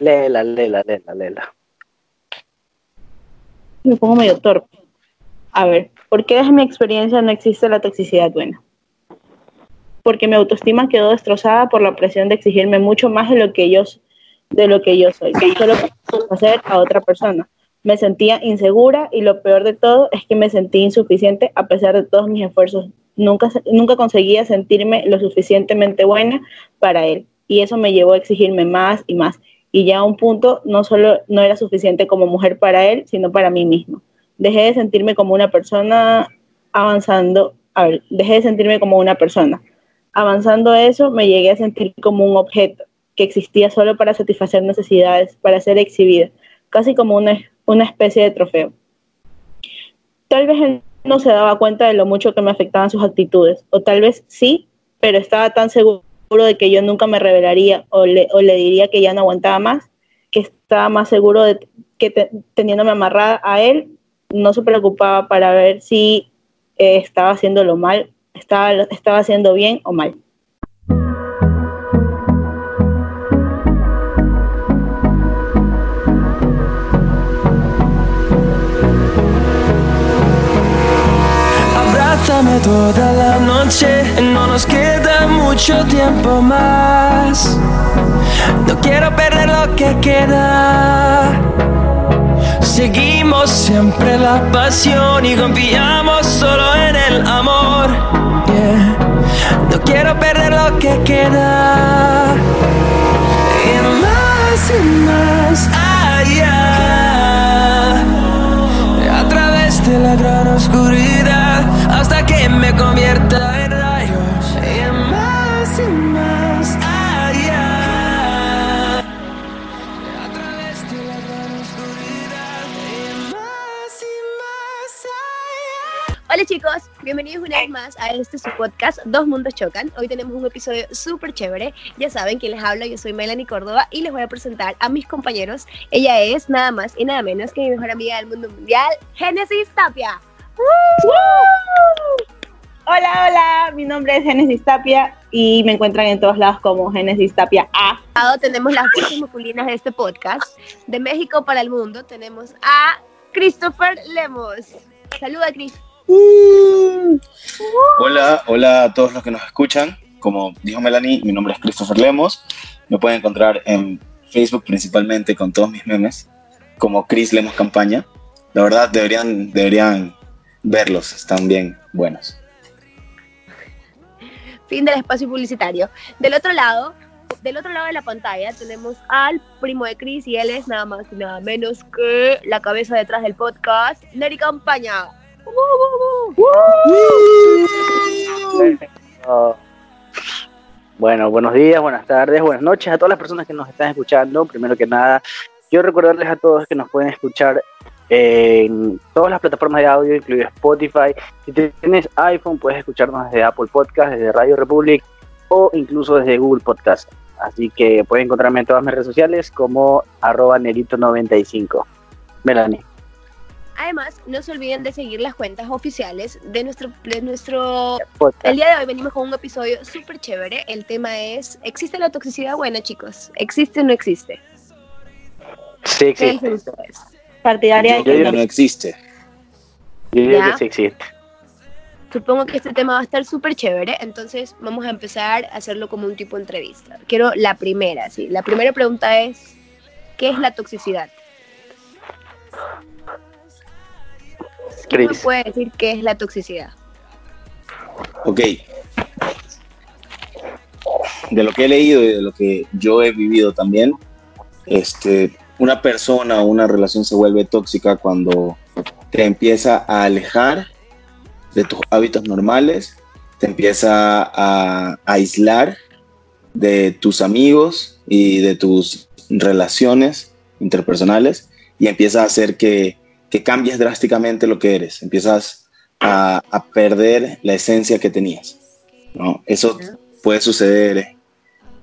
Léela, léela, léela, léela. Me pongo medio torpe. A ver, ¿por qué desde mi experiencia no existe la toxicidad buena? Porque mi autoestima quedó destrozada por la presión de exigirme mucho más de lo que yo, de lo que yo soy, solo hacer a otra persona. Me sentía insegura y lo peor de todo es que me sentí insuficiente a pesar de todos mis esfuerzos. Nunca, nunca conseguía sentirme lo suficientemente buena para él y eso me llevó a exigirme más y más. Y ya a un punto no solo no era suficiente como mujer para él, sino para mí mismo. Dejé de sentirme como una persona avanzando, a ver, dejé de sentirme como una persona. Avanzando eso, me llegué a sentir como un objeto que existía solo para satisfacer necesidades, para ser exhibida, casi como una, una especie de trofeo. Tal vez él no se daba cuenta de lo mucho que me afectaban sus actitudes, o tal vez sí, pero estaba tan seguro de que yo nunca me revelaría o le, o le diría que ya no aguantaba más, que estaba más seguro de que teniéndome amarrada a él, no se preocupaba para ver si eh, estaba haciéndolo mal, estaba, estaba haciendo bien o mal. Toda la noche, no nos queda mucho tiempo más. No quiero perder lo que queda. Seguimos siempre la pasión y confiamos solo en el amor. No quiero perder lo que queda. Y más y más allá. A través de la gran oscuridad que me convierta en rayos. Y más y más allá. A través de la gran oscuridad. Y más y más allá. Hola chicos, bienvenidos una vez más a este su podcast Dos Mundos Chocan. Hoy tenemos un episodio súper chévere. Ya saben que les habla, yo soy Melanie Córdoba y les voy a presentar a mis compañeros. Ella es nada más y nada menos que mi mejor amiga del mundo mundial, Génesis Tapia. Hola, hola, mi nombre es Genesis Tapia y me encuentran en todos lados como Genesis Tapia A. lado tenemos las voces masculinas de este podcast. De México para el mundo tenemos a Christopher Lemos. Saluda, Chris. Hola, hola a todos los que nos escuchan. Como dijo Melanie, mi nombre es Christopher Lemos. Me pueden encontrar en Facebook principalmente con todos mis memes, como Chris Lemos Campaña. La verdad, deberían, deberían verlos, están bien buenos. Fin del espacio publicitario. Del otro lado, del otro lado de la pantalla tenemos al primo de Chris y él es nada más y nada menos que la cabeza detrás del podcast, Neri Campaña. Bueno, buenos días, buenas tardes, buenas noches a todas las personas que nos están escuchando. Primero que nada, quiero recordarles a todos que nos pueden escuchar en todas las plataformas de audio, incluido Spotify. Si tienes iPhone, puedes escucharnos desde Apple Podcast, desde Radio Republic o incluso desde Google Podcast. Así que pueden encontrarme en todas mis redes sociales como arroba nerito95. Melanie. Además, no se olviden de seguir las cuentas oficiales de nuestro, de nuestro... Podcast. El día de hoy venimos con un episodio súper chévere. El tema es, ¿existe la toxicidad? Bueno, chicos, ¿existe o no existe? Sí ¿Qué existe. dicen ustedes? Partidaria Yo que no. existe. Yo que sí existe. Supongo que este tema va a estar súper chévere, entonces vamos a empezar a hacerlo como un tipo de entrevista. Quiero la primera, sí. La primera pregunta es, ¿qué es la toxicidad? ¿Quién me puede decir qué es la toxicidad? Ok. De lo que he leído y de lo que yo he vivido también, este, una persona o una relación se vuelve tóxica cuando te empieza a alejar de tus hábitos normales, te empieza a aislar de tus amigos y de tus relaciones interpersonales y empieza a hacer que, que cambies drásticamente lo que eres, empiezas a, a perder la esencia que tenías. ¿no? Eso puede suceder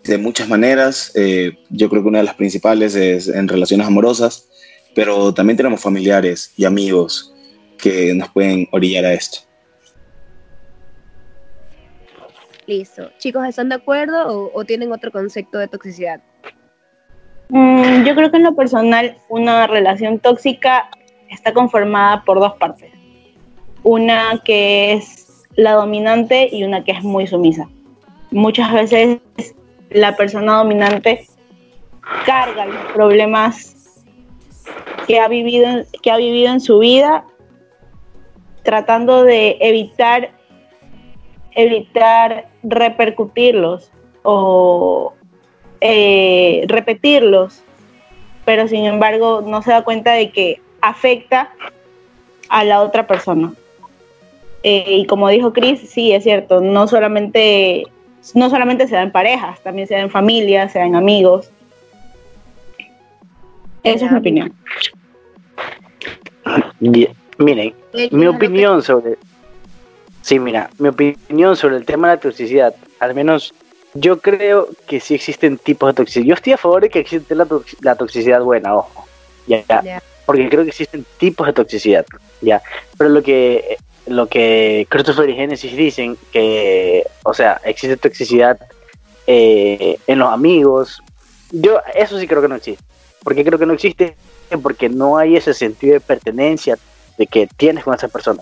de muchas maneras. eh, yo creo que una de las principales es en relaciones amorosas, pero también tenemos familiares y amigos que nos pueden orillar a esto. Listo. Chicos, ¿están de acuerdo o, o tienen otro concepto de toxicidad? Mm, yo creo que en lo personal una relación tóxica está conformada por dos partes. Una que es la dominante y una que es muy sumisa. Muchas veces la persona dominante carga los problemas que ha vivido, que ha vivido en su vida tratando de evitar evitar repercutirlos o eh, repetirlos, pero sin embargo no se da cuenta de que afecta a la otra persona. Eh, y como dijo Chris, sí, es cierto, no solamente, no solamente se da en parejas, también se da en familias, se da en amigos. Esa es mi opinión. Miren, mi opinión sobre... Sí, mira, mi opinión sobre el tema de la toxicidad, al menos yo creo que sí existen tipos de toxicidad. Yo estoy a favor de que existe la, la toxicidad buena, ojo. Ya, ya. Porque creo que existen tipos de toxicidad, ya. Pero lo que lo que Christopher y Genesis dicen que, o sea, existe toxicidad eh, en los amigos. Yo eso sí creo que no existe. Porque creo que no existe porque no hay ese sentido de pertenencia de que tienes con esa persona.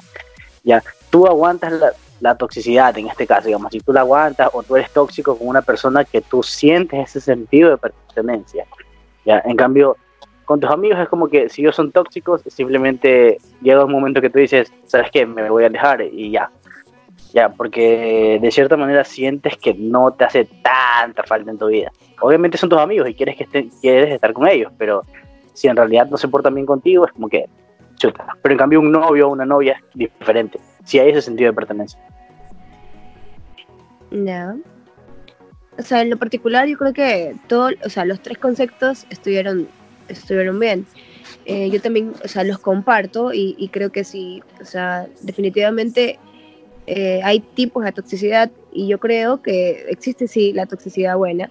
Ya, tú aguantas la, la toxicidad en este caso, digamos, si tú la aguantas o tú eres tóxico con una persona que tú sientes ese sentido de pertenencia. ¿ya? En cambio, con tus amigos es como que si ellos son tóxicos, simplemente llega un momento que tú dices, ¿sabes qué? Me voy a dejar y ya. Ya, porque de cierta manera sientes que no te hace tanta falta en tu vida. Obviamente son tus amigos y quieres, que estén, quieres estar con ellos, pero si en realidad no se portan bien contigo, es como que chuta. Pero en cambio un novio o una novia es diferente si hay ese sentido de pertenencia. No. O sea, en lo particular yo creo que todo, o sea, los tres conceptos estuvieron, estuvieron bien. Eh, yo también, o sea, los comparto y, creo que sí, o sea, definitivamente eh, hay tipos de toxicidad y yo creo que existe sí la toxicidad buena,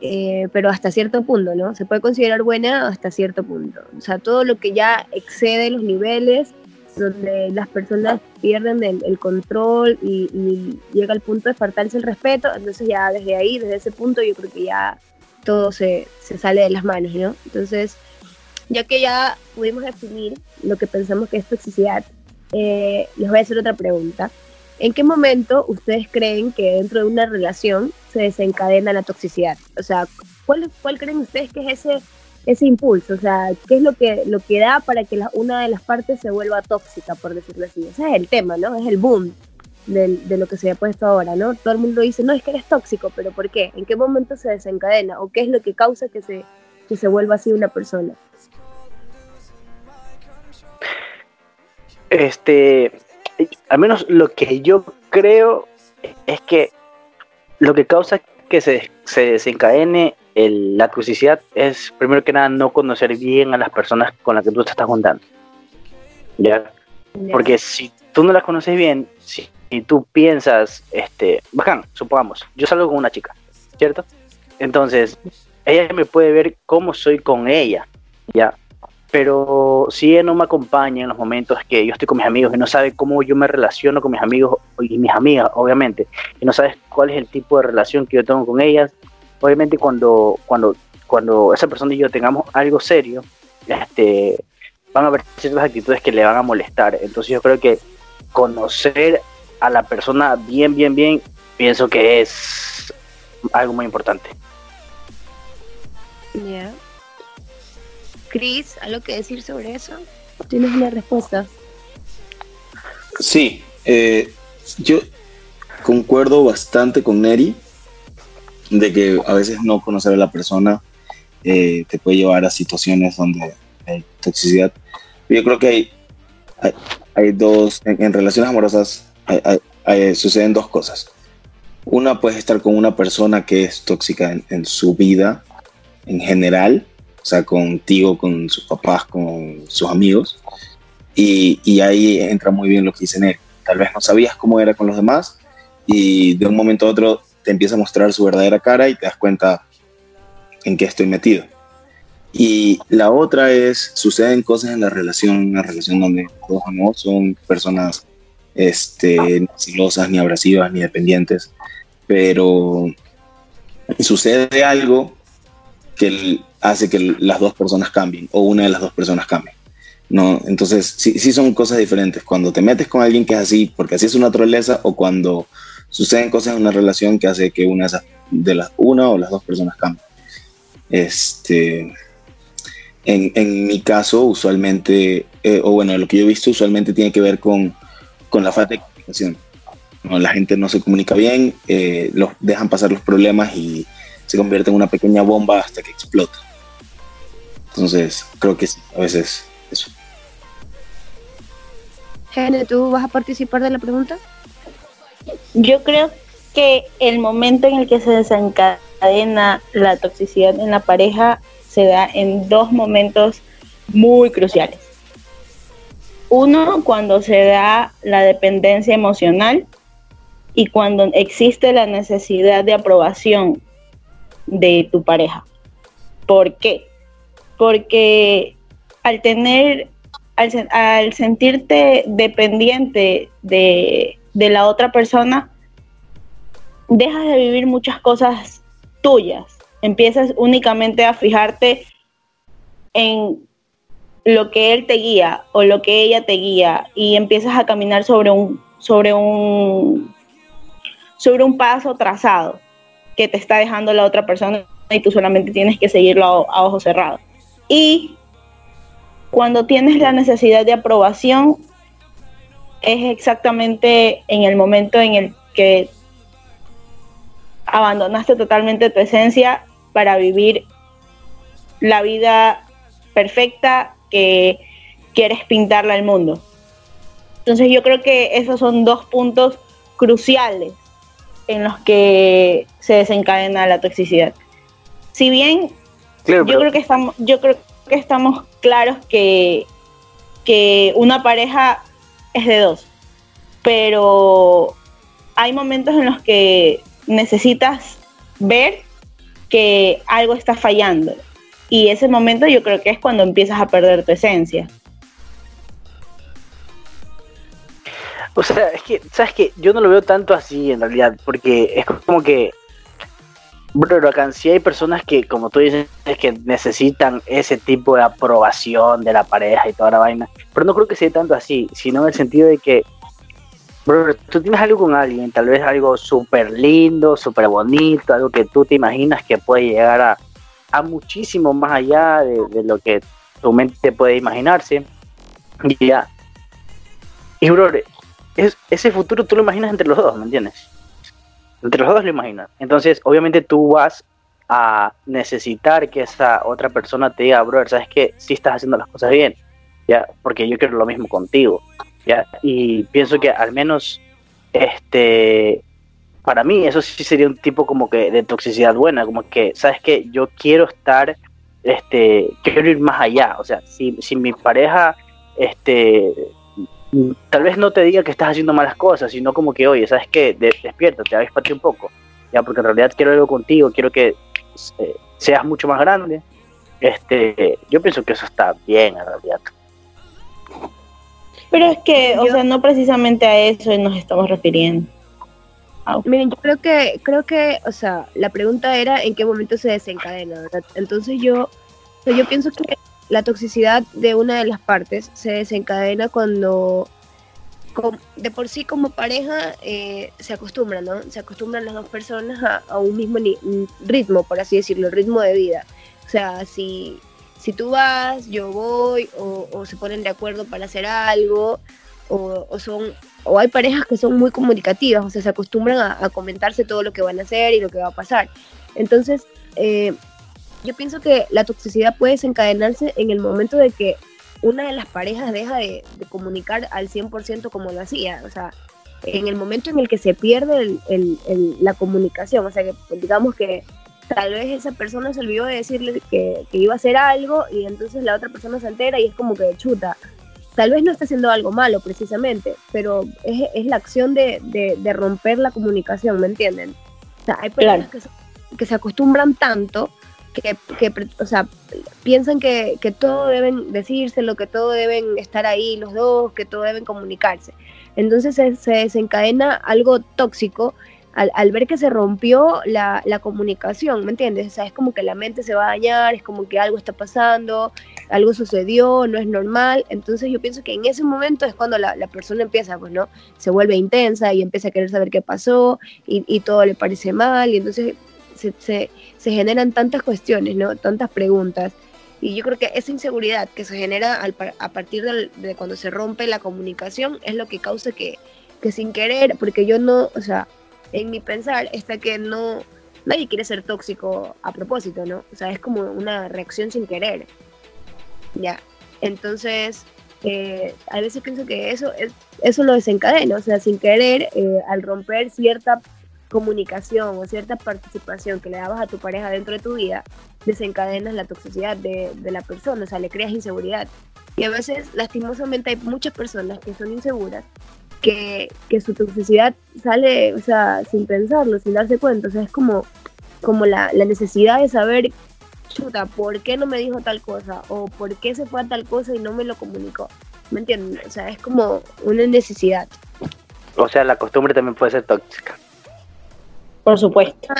eh, pero hasta cierto punto, ¿no? Se puede considerar buena hasta cierto punto. O sea, todo lo que ya excede los niveles donde las personas pierden el, control y, llega al punto de faltarse el respeto, entonces ya desde ahí, desde ese punto, yo creo que ya todo se, sale de las manos, ¿no? Entonces, ya que ya pudimos definir lo que pensamos que es toxicidad, eh, les voy a hacer otra pregunta. ¿En qué momento ustedes creen que dentro de una relación se desencadena la toxicidad? O sea, ¿cuál, cuál creen ustedes que es ese ese impulso, o sea, qué es lo que, lo que da para que una de las partes se vuelva tóxica, por decirlo así. Ese es el tema, ¿no? Es el boom de, lo que se ha puesto ahora, ¿no? Todo el mundo dice, no, es que eres tóxico, pero ¿por qué? ¿En qué momento se desencadena? ¿O qué es lo que causa que se, que se vuelva así una persona? Este, al menos lo que yo creo es que lo que causa que se, se desencadene la toxicidad es, primero que nada, no conocer bien a las personas con las que tú te estás juntando. ¿Ya? Porque si tú no las conoces bien, si, tú piensas, este, bacán, supongamos, yo salgo con una chica, ¿cierto? Entonces, ella me puede ver cómo soy con ella, ¿ya? Pero si ella no me acompaña en los momentos que yo estoy con mis amigos y no sabe cómo yo me relaciono con mis amigos y mis amigas, obviamente, y no sabes cuál es el tipo de relación que yo tengo con ellas, obviamente cuando, cuando, cuando esa persona y yo tengamos algo serio, este, van a haber ciertas actitudes que le van a molestar. Entonces yo creo que conocer a la persona bien, bien, bien, pienso que es algo muy importante. Ya. Chris, ¿algo que decir sobre eso? ¿Tienes una respuesta? Sí, eh, yo concuerdo bastante con Neri de que a veces no conocer a la persona eh, te puede llevar a situaciones donde hay toxicidad. Yo creo que hay, hay, dos, en, relaciones amorosas suceden dos cosas. Una puede estar con una persona que es tóxica en, su vida en general, o sea, contigo, con sus papás, con sus amigos, y, ahí entra muy bien lo que dice él. Tal vez no sabías cómo era con los demás y de un momento a otro te empieza a mostrar su verdadera cara y te das cuenta en qué estoy metido. Y la otra es, suceden cosas en la relación, una relación donde todos no son personas este, ni celosas, ni abrasivas, ni dependientes, pero sucede algo que hace que las dos personas cambien o una de las dos personas cambie. ¿no? Entonces, sí, sí son cosas diferentes. Cuando te metes con alguien que es así, porque así es su naturaleza, o cuando suceden cosas en una relación que hace que una de las una o las dos personas cambien. Este, en, en mi caso, usualmente, eh, o bueno, lo que yo he visto usualmente tiene que ver con, con la falta de comunicación. La gente no se comunica bien, eh, los dejan pasar los problemas y se convierte en una pequeña bomba hasta que explota. Entonces, creo que sí, a veces eso. Gene, ¿tú vas a participar de la pregunta? Yo creo que el momento en el que se desencadena la toxicidad en la pareja se da en dos momentos muy cruciales. Uno, cuando se da la dependencia emocional y cuando existe la necesidad de aprobación de tu pareja. ¿Por qué? Porque al tener, al, sentirte dependiente de, de la otra persona, dejas de vivir muchas cosas tuyas. Empiezas únicamente a fijarte en lo que él te guía o lo que ella te guía y empiezas a caminar sobre un sobre un sobre un paso trazado que te está dejando la otra persona y tú solamente tienes que seguirlo a, ojos cerrados. Y cuando tienes la necesidad de aprobación, es exactamente en el momento en el que abandonaste totalmente tu esencia para vivir la vida perfecta que quieres pintarla al mundo. Entonces yo creo que esos son dos puntos cruciales en los que se desencadena la toxicidad. Si bien yo creo que estamos, yo creo que estamos claros que, que una pareja es de dos, pero hay momentos en los que necesitas ver que algo está fallando. Y ese momento yo creo que es cuando empiezas a perder tu esencia. O sea, es que, ¿sabes que Yo no lo veo tanto así en realidad, porque es como que, bro, acá sí hay personas que, como tú dices, que necesitan ese tipo de aprobación de la pareja y toda la vaina, pero no creo que sea tanto así, sino en el sentido de que, bro, tú tienes algo con alguien, tal vez algo súper lindo, súper bonito, algo que tú te imaginas que puede llegar a, a muchísimo más allá de, lo que tu mente puede imaginarse. Y ya. Y, bro, ese futuro tú lo imaginas entre los dos, ¿me entiendes? Entre los dos lo imaginas. Entonces, obviamente tú vas a necesitar que esa otra persona te diga, brother, ¿sabes qué? Sí estás haciendo las cosas bien, ¿ya? Porque yo quiero lo mismo contigo, ¿ya? Y pienso que al menos, este, para mí eso sí sería un tipo como que de toxicidad buena, como que, ¿sabes qué? Yo quiero estar, este, quiero ir más allá, o sea, si, si mi pareja, este, tal vez no te diga que estás haciendo malas cosas, sino como que, oye, ¿sabes qué? De, despierta, te avíspate un poco, ya, porque en realidad quiero algo contigo, quiero que eh, seas mucho más grande. Este, yo pienso que eso está bien en realidad. Pero es que, o sea, no precisamente a eso nos estamos refiriendo. Miren, yo creo que, creo que, o sea, la pregunta era en qué momento se desencadena, ¿verdad? Entonces yo, yo pienso que la toxicidad de una de las partes se desencadena cuando de por sí como pareja eh, se acostumbran, ¿no? Se acostumbran las dos personas a, un mismo ritmo, por así decirlo, ritmo de vida. O sea, si, si tú vas, yo voy, o, se ponen de acuerdo para hacer algo, o, son, o hay parejas que son muy comunicativas, o sea, se acostumbran a, comentarse todo lo que van a hacer y lo que va a pasar. Entonces, eh, yo pienso que la toxicidad puede desencadenarse en el momento de que una de las parejas deja de, comunicar al 100% como lo hacía, o sea, en el momento en el que se pierde la comunicación, o sea, que digamos que tal vez esa persona se olvidó de decirle que, iba a hacer algo y entonces la otra persona se entera y es como que chuta. Tal vez no está haciendo algo malo precisamente, pero es, la acción de, romper la comunicación, ¿me entienden? O sea, hay personas que se acostumbran tanto que, o sea, piensan que, que, todo deben decírselo, que todo deben estar ahí los dos, que todo deben comunicarse. Entonces se, desencadena algo tóxico al, ver que se rompió la, la comunicación, ¿me entiendes? O es como que la mente se va a dañar, es como que algo está pasando, algo sucedió, no es normal. Entonces yo pienso que en ese momento es cuando la, la persona empieza, pues, ¿no? Se vuelve intensa y empieza a querer saber qué pasó y, y todo le parece mal y entonces se, se, se generan tantas cuestiones, ¿no? Tantas preguntas. Y yo creo que esa inseguridad que se genera a partir del- de, cuando se rompe la comunicación es lo que causa que, que sin querer, porque yo no, o sea, en mi pensar está que no, nadie quiere ser tóxico a propósito, ¿no? O sea, es como una reacción sin querer. Ya. Entonces, eh, a veces pienso que eso, es, eso lo desencadena, o sea, sin querer, eh, al romper cierta comunicación o cierta participación que le dabas a tu pareja dentro de tu vida, desencadenas la toxicidad de, de la persona, o sea, le creas inseguridad. Y a veces, lastimosamente, hay muchas personas que son inseguras, que, que su toxicidad sale, o sea, sin pensarlo, sin darse cuenta, o sea, es como, como la, la necesidad de saber, chuta, ¿por qué no me dijo tal cosa? O ¿por qué se fue a tal cosa y no me lo comunicó? ¿Me entienden? O sea, es como una necesidad. O sea, la costumbre también puede ser tóxica. Por supuesto.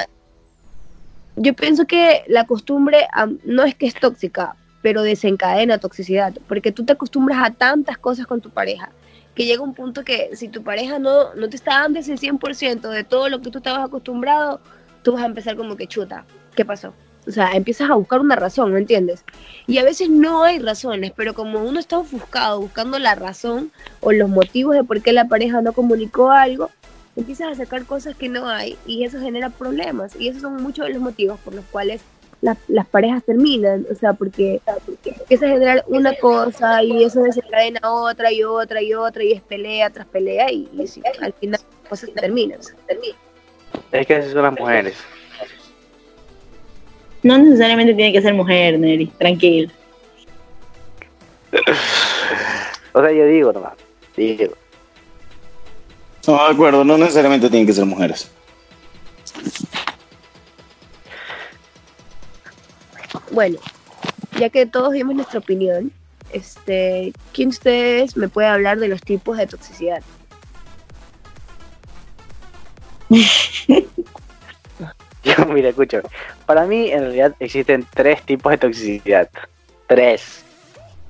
yo pienso que la costumbre no es que es tóxica, pero desencadena toxicidad, porque tú te acostumbras a tantas cosas con tu pareja, que llega un punto que si tu pareja no, no te está dando ese 100% de todo lo que tú estabas acostumbrado, tú vas a empezar como que chuta, ¿qué pasó? O sea, empiezas a buscar una razón, ¿me entiendes? Y a veces no hay razones, pero como uno está ofuscado buscando la razón o los motivos de por qué la pareja no comunicó algo, empiezas a sacar cosas que no hay y eso genera problemas. Y esos son muchos de los motivos por los cuales la- las parejas terminan. O sea, porque, porque empieza a generar una cosa y eso desencadena otra y otra y otra y es pelea tras pelea y, y sí, al final las cosas terminan. terminan. Es que así son las mujeres. No necesariamente tiene que ser mujer, Neri. Tranquilo. O sea, yo digo nomás. Digo. No, de acuerdo, no necesariamente tienen que ser mujeres. Bueno, ya que todos dimos nuestra opinión, este, ¿quién de ustedes me puede hablar de los tipos de toxicidad? Yo, mira, escucho. Para mí, en realidad, existen tres tipos de toxicidad. Tres.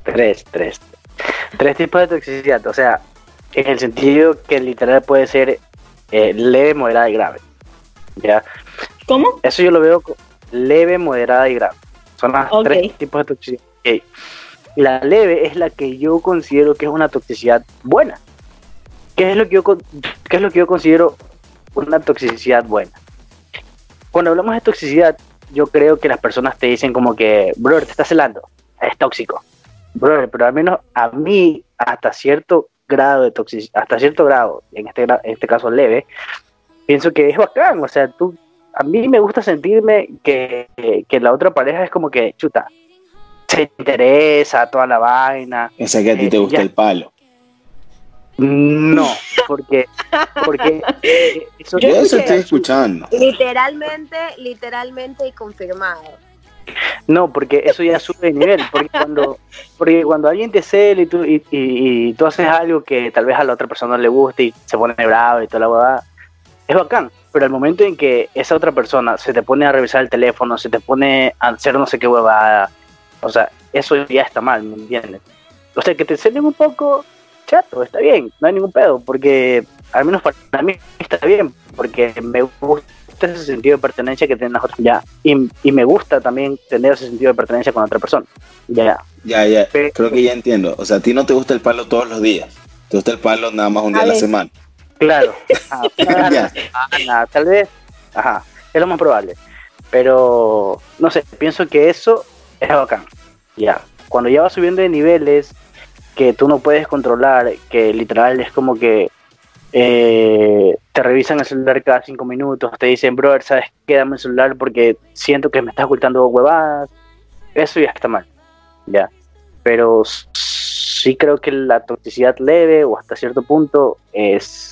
Tres, tres. Tres tipos de toxicidad. O sea, en el sentido que literal puede ser eh, leve, moderada y grave. ¿Ya? ¿Cómo? Eso yo lo veo leve, moderada y grave. Son las Ok. tres tipos de toxicidad. Ok. La leve es la que yo considero que es una toxicidad buena. ¿Qué es lo que yo, qué es lo que yo considero una toxicidad buena? Cuando hablamos de toxicidad, yo creo que las personas te dicen como que, brother, te estás celando, es tóxico. Brother, pero al menos a mí, hasta cierto grado de toxicidad, hasta cierto grado, en este, en este caso leve, pienso que es bacán. O sea, tú, a mí me gusta sentirme que, que- la otra pareja es como que, chuta, se interesa toda la vaina. O sea que a ti Eh, te gusta ya. el palo. No, porque, porque eh, eso, Yo eso estoy escuchando. Literalmente, literalmente y confirmado. no, porque eso ya sube de nivel, porque cuando, porque cuando alguien te cela y tú, y, y- y tú haces algo que tal vez a la otra persona no le guste y se pone bravo y toda la huevada, es bacán, pero al momento en que esa otra persona se te pone a revisar el teléfono, se te pone a hacer no sé qué huevada, o sea, eso ya está mal, ¿me entiendes? O sea, que te celen un poco, chato, está bien, no hay ningún pedo, porque al menos para mí está bien, porque me gusta ese sentido de pertenencia que tienen las otras, ya, y, y me gusta también tener ese sentido de pertenencia con otra persona, ya, Ya, ya, creo que ya entiendo. O sea, a ti no te gusta el palo todos los días. Te gusta el palo nada más un día A a la semana. Claro, ajá, semana, tal vez, ajá, es lo más probable, pero no sé, pienso que eso es bacán, ya, cuando ya vas subiendo de niveles que tú no puedes controlar, que literal es como que eh, te revisan el celular cada cinco minutos, te dicen, brother, ¿sabes qué? Dame el celular porque siento que me estás ocultando huevadas, eso ya está mal, ya, pero sí creo que la toxicidad leve o hasta cierto punto es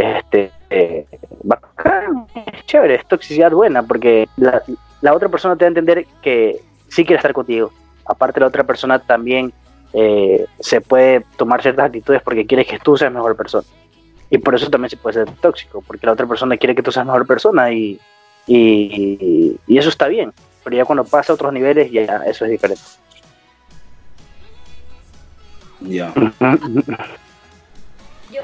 este eh, bacán, es chévere, es toxicidad buena porque la, la otra persona te va a entender que sí quiere estar contigo. Aparte la otra persona también eh, se puede tomar ciertas actitudes porque quiere que tú seas mejor persona. Y por eso también se puede ser tóxico, porque la otra persona quiere que tú seas mejor persona y, y, y eso está bien. Pero ya cuando pasa a otros niveles, ya eso es diferente. Ya. Yo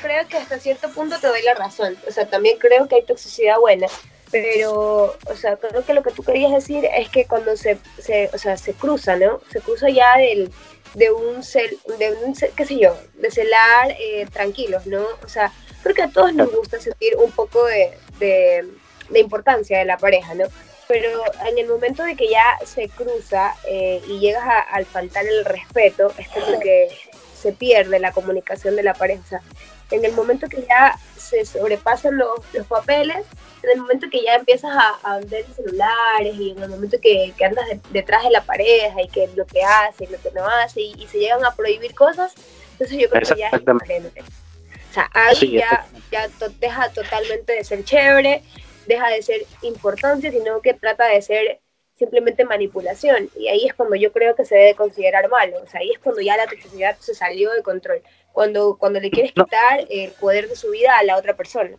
creo que hasta cierto punto te doy la razón. O sea, también creo que hay toxicidad buena. Pero, o sea, creo que lo que tú querías decir es que cuando se, se o sea, se cruza, ¿no? Se cruza ya del, de un cel, de un qué sé yo, de celar eh, tranquilos, ¿no? O sea, creo que a todos nos gusta sentir un poco de, de, de importancia de la pareja, ¿no? Pero en el momento de que ya se cruza eh, y llegas a- al faltar el respeto, es como que se pierde la comunicación de la pareja. O sea, en el momento que ya se sobrepasan los, los papeles, en el momento que ya empiezas a, a ver celulares y en el momento que, que andas de- detrás de la pareja y que lo que hace y lo que no hace y, y se llegan a prohibir cosas, entonces yo creo que ya es diferente. O sea, ahí Sí, ya, ya to- deja totalmente de ser chévere, deja de ser importancia, sino que trata de ser simplemente manipulación. Y ahí es cuando yo creo que se debe considerar malo. O sea, ahí es cuando ya la toxicidad se salió de control. Cuando, cuando le quieres No. quitar el poder de su vida a la otra persona.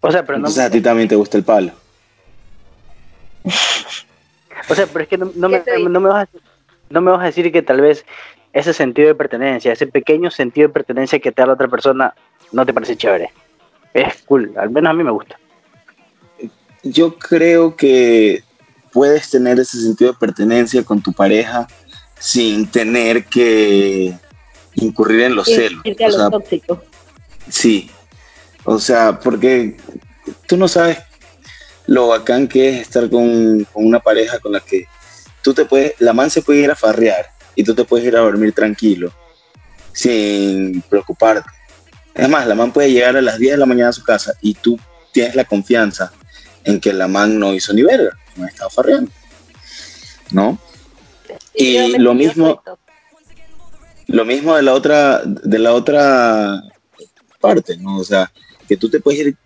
O sea, pero no, Entonces a ti también te gusta el palo. o sea, pero es que no, no me, no me vas a, no me vas a decir que tal vez ese sentido de pertenencia, ese pequeño sentido de pertenencia que te da la otra persona, no te parece chévere. Es cool, al menos a mí me gusta. Yo creo que puedes tener ese sentido de pertenencia con tu pareja sin tener que incurrir en los celos. Lo tóxico. Sí, o sea, porque tú no sabes lo bacán que es estar con, con una pareja con la que tú te puedes, la man se puede ir a farrear y tú te puedes ir a dormir tranquilo, sin preocuparte. Es más, la man puede llegar a las 10 de la mañana a su casa y tú tienes la confianza en que la man no hizo ni verga, no ha estado farreando. ¿No? Y lo mismo-. Lo mismo de la otra, de la otra parte, ¿no? O sea, que tú te puedes ir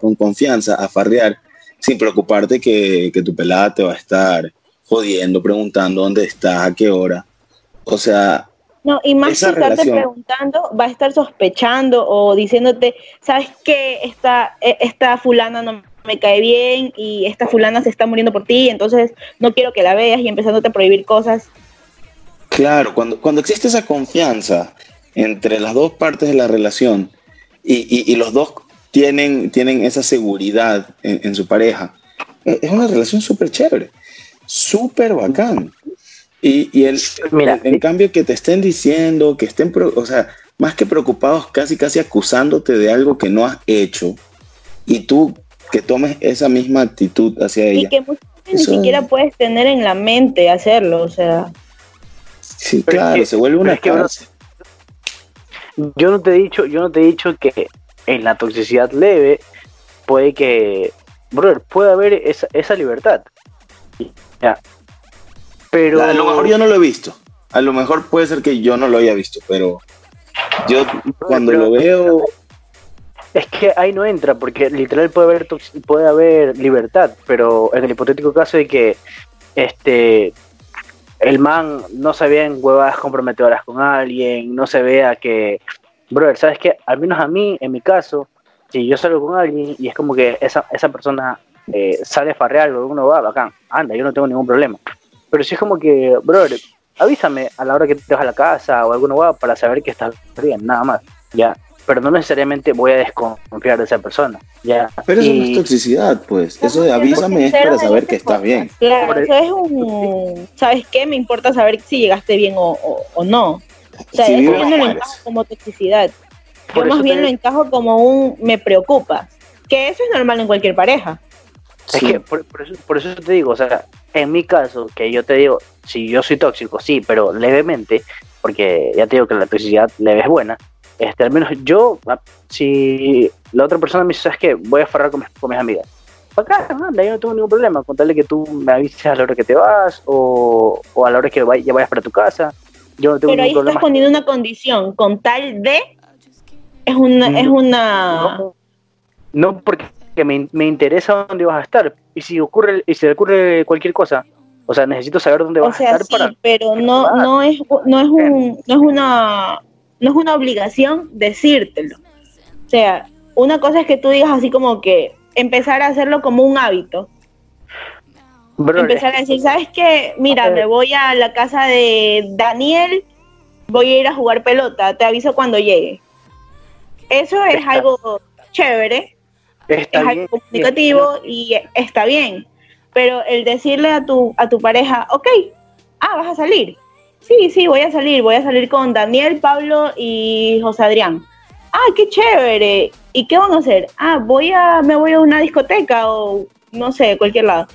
con confianza a farrear sin preocuparte que, que tu pelada te va a estar jodiendo, preguntando dónde estás, a qué hora. O sea, No, y más Esa que estarte relación. preguntando, va a estar sospechando o diciéndote, ¿sabes qué? Esta, e- esta fulana no me cae bien y esta fulana se está muriendo por ti, entonces no quiero que la veas y empezándote a prohibir cosas. claro, cuando, cuando existe esa confianza entre las dos partes de la relación y, y- y los dos tienen, tienen esa seguridad en, en su pareja, e- es una relación súper chévere, súper bacán. Y, y el, Mira, en, en cambio que te estén diciendo, que estén, pro- o sea, más que preocupados, casi casi acusándote de algo que no has hecho, y tú que tomes esa misma actitud hacia Y ella. que muchas veces Eso- ni siquiera puedes tener en la mente hacerlo, o sea, Sí, Pero es claro, que- se vuelve una es que, bro, cárcel. Yo no te he dicho, yo no te he dicho que en la toxicidad leve puede que, brother, puede haber esa, esa libertad. Ya. Pero A lo mejor yo no lo he visto. A lo mejor puede ser que yo no lo haya visto, pero yo cuando pero- lo veo, es que ahí no entra porque literal puede haber puede haber libertad, pero en el hipotético caso de que este el man no se vea en huevadas comprometedoras con alguien, no se vea que, brother, ¿sabes qué? Al menos a mí, en mi caso, si yo salgo con alguien y es como que esa, esa persona eh, sale a farrear algo, uno va, bacán, anda, yo no tengo ningún problema. Pero si es como que, brother, avísame a la hora que te vas a la casa o alguna hueá para saber que estás bien, nada más, ya. Pero no necesariamente voy a desconfiar de esa persona, ya. pero eso no Y- es toxicidad, pues. Eso de avísame es para saber que estás bien. Claro, eso es un, ¿sabes qué? Me importa saber si llegaste bien o, o- o no. O sea, Si eso vives, yo no lo encajo como toxicidad. Yo más bien te- lo encajo como un me preocupa. Que eso es normal en cualquier pareja. Es que por, por eso, por eso te digo, o sea, en mi caso, que yo te digo, si yo soy tóxico, sí, pero levemente, porque ya te digo que la toxicidad leve es buena, este, al menos yo, ah, si la otra persona me dice, ¿sabes qué? Voy a farrar con mis, con mis amigas. Acá, anda, yo no tengo ningún problema, contarle que tú me avises a la hora que te vas o, o a la hora que vay- ya vayas para tu casa. Yo no tengo Pero ahí ningún estás problema. poniendo una condición con tal de es una es una No, no porque me, me interesa dónde vas a estar. Y si ocurre, y si ocurre cualquier cosa, o sea, necesito saber dónde o vas a sea, estar sí, para. pero no no es no es un no es una no es una obligación decírtelo. O sea, una cosa es que tú digas así como que empezar a hacerlo como un hábito. Bro, empezar a decir, ¿sabes qué? Mira, me voy a la casa de Daniel, voy a ir a jugar pelota, te aviso cuando llegue. Eso es Está- algo chévere, está es bien, algo comunicativo y está bien. Pero el decirle a tu, a tu pareja, ok, ah, vas a salir. Sí, sí, voy a salir, voy a salir con Daniel, Pablo y José Adrián. Ah, qué chévere. ¿Y qué van a hacer? Ah, voy a, me voy a una discoteca o no sé, cualquier lado.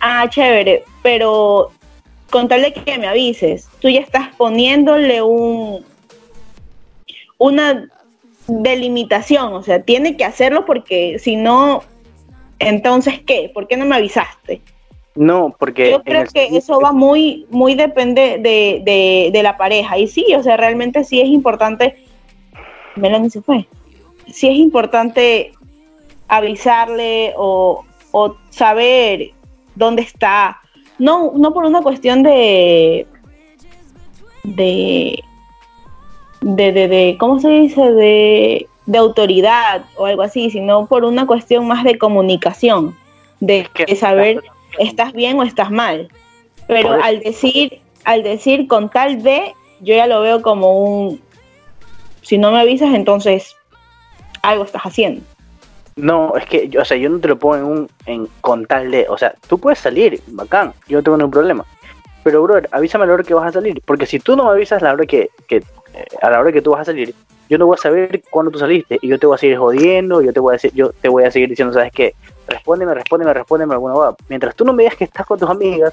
Ah, chévere, pero con tal de que me avises, tú ya estás poniéndole un una delimitación, o sea, tiene que hacerlo porque si no, entonces ¿qué? ¿Por qué no me avisaste? No, porque Yo creo el- que eso va muy, muy depende de, de, de la pareja. Y sí, o sea, realmente sí es importante. Melanie se fue. Sí es importante avisarle o, o saber dónde está. No, no por una cuestión de. de. de, de, de- ¿cómo se dice? De, de autoridad o algo así, sino por una cuestión más de comunicación. De saber estás bien o estás mal. Pero al decir, al decir con tal de, yo ya lo veo como un si no me avisas, entonces algo estás haciendo. No, es que, yo- o sea, yo no te lo pongo en un, en, con tal de, o sea, tú puedes salir, bacán, yo no tengo ningún problema. Pero, brother, avísame a la hora que vas a salir, porque si tú no me avisas a la hora que, que eh, a la hora que tú vas a salir, yo no voy a saber cuándo tú saliste, y yo te voy a seguir jodiendo, yo te voy a decir, yo te voy a seguir diciendo, ¿sabes qué? Respóndeme, respóndeme, respóndeme alguna cosa. Mientras tú no me digas que estás con tus amigas,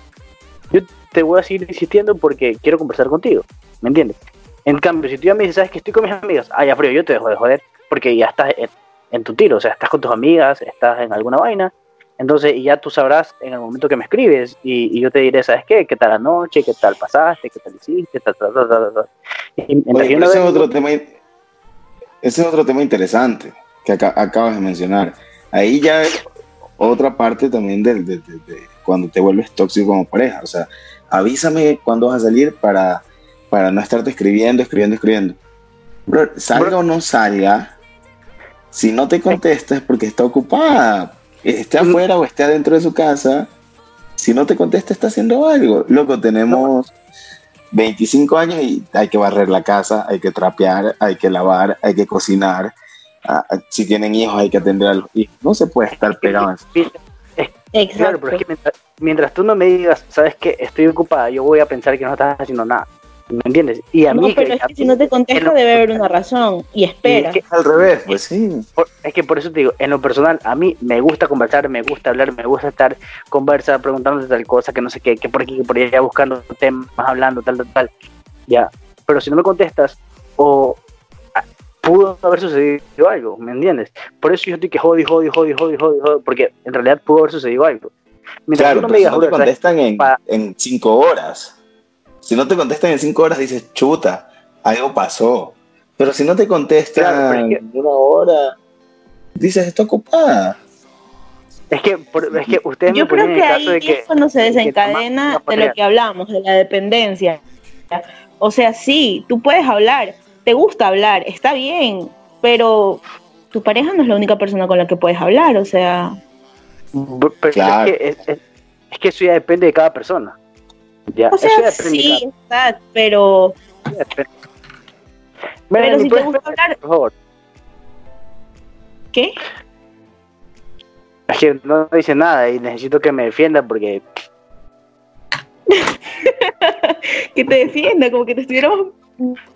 yo te voy a seguir insistiendo porque quiero conversar contigo, ¿me entiendes? En cambio, si tú ya me dices, ¿sabes que estoy con mis amigas? Ah, ya frío, yo te dejo de joder, porque ya estás en, en tu tiro, o sea, estás con tus amigas, estás en alguna vaina, entonces y ya tú sabrás en el momento que me escribes y, y yo te diré, ¿sabes qué? ¿Qué tal la noche? ¿Qué tal pasaste? ¿Qué tal hiciste? Ta, ta, ta, ta, ta, ta. Y mientras Oye, pero ese es otro tema, ese es otro tema interesante que aca- acabas de mencionar. Ahí ya otra parte también del- de, de- de cuando te vuelves tóxico como pareja. O sea, avísame cuándo vas a salir para, para no estarte escribiendo, escribiendo, escribiendo. Bro, salga Bro. o no salga, si no te contesta es porque está ocupada. Esté Mm. afuera o esté adentro de su casa. Si no te contesta, está haciendo algo. Loco, tenemos 25 años y hay que barrer la casa, hay que trapear, hay que lavar, hay que cocinar. Ah, si tienen hijos, hay que atender a los hijos. No se puede estar pegado. a- Exacto. Claro, pero es que mientras, mientras tú no me digas, ¿sabes qué? Estoy ocupada, yo voy a pensar que no estás haciendo nada. ¿Me entiendes? Y a no, mí, pero que- es a que si no te contesta en debe haber una razón y espera. es que- Al revés, pues sí. por- es que por eso te digo, en lo personal, a mí me gusta conversar, me gusta hablar, me gusta estar conversar, preguntándote tal cosa, que no sé qué, que por aquí, que por allá, buscando temas, hablando, tal, tal, tal. Ya. Pero si no me contestas, o pudo haber sucedido algo, ¿me entiendes? Por eso yo estoy que jodi, jodi, jodi, jodi, jodi, jodi, porque en realidad pudo haber sucedido algo. Mientras Claro, tú no pero me si digas, no te "Brother, ¿sabes contestan en, Pa- en cinco horas. Si no te contestan en cinco horas, dices, chuta, algo pasó. Pero si no te contestan Claro, pero es que- en una hora, dices, está ocupada. Es que, por- es que ustedes Yo me creo en que ahí de que... es cuando se de desencadena nomás- de lo que hablamos, de la dependencia. O sea, sí, tú puedes hablar, te gusta hablar, está bien, pero tu pareja no es la única persona con la que puedes hablar, o sea, Pero Claro. es, que, es, es- es que eso ya depende de cada persona. Ya, o eso sea, ya depende de sí, está, pero, ya pero Melanie, si te ¿puedes gusta hablar, por favor? ¿qué? Es que no dice nada y necesito que me defienda porque que te defienda, como que te estuviéramos